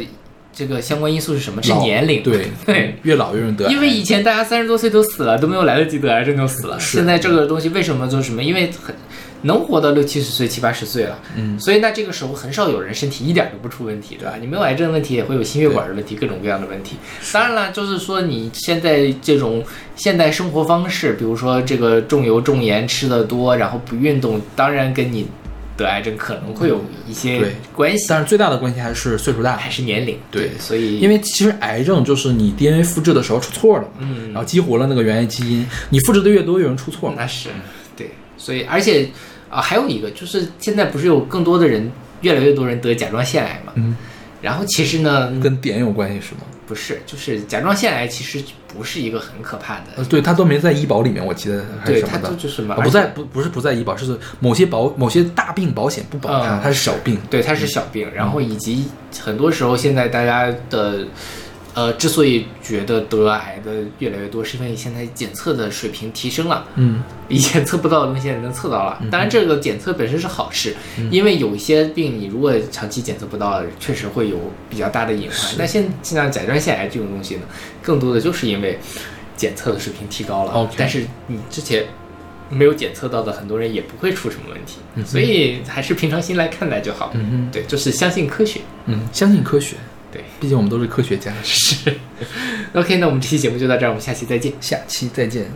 这个相关因素是什么？是年龄。对 对，越老越容易得癌。因为以前大家三十多岁都死了，都没有来得及得癌症就死了。是现在这个东西为什么就是什么？因为很能活到六七十岁、七八十岁了，嗯所以那这个时候很少有人身体一点都不出问题，对吧？你没有癌症的问题，也会有心血管的问题，各种各样的问题。当然了，就是说你现在这种现代生活方式，比如说这个重油重盐吃的多，然后不运动，当然跟你得癌症可能会有一些关系，但是最大的关系还是岁数大，还是年龄。对，所以因为其实癌症就是你 DNA 复制的时候出错了，嗯然后激活了那个原来基因，你复制的越多，越容易出错嘛。那是对，所以而且啊，还有一个就是现在不是有更多的人，越来越多人得甲状腺癌嘛？嗯，然后其实呢，跟碘有关系是吗？不是，就是甲状腺癌其实不是一个很可怕的，呃，对，它都没在医保里面，我记得还是对什么的，它都就是嘛啊不在不不是不在医保，是某些保某些大病保险不保它，嗯它是小病。对，它是小病，然后以及很多时候现在大家的。呃，之所以觉得得癌的越来越多，是因为现在检测的水平提升了，嗯，以前测不到的东西现在能测到了。当然，这个检测本身是好事，嗯因为有一些病你如果长期检测不到，确实会有比较大的隐患。那现像甲状腺癌这种东西呢，更多的就是因为检测的水平提高了但是你之前没有检测到的很多人也不会出什么问题，嗯所以还是平常心来看待就好。嗯哼对，就是相信科学。嗯，相信科学。对，毕竟我们都是科学家。是。OK，那我们这期节目就到这儿，我们下期再见。下期再见。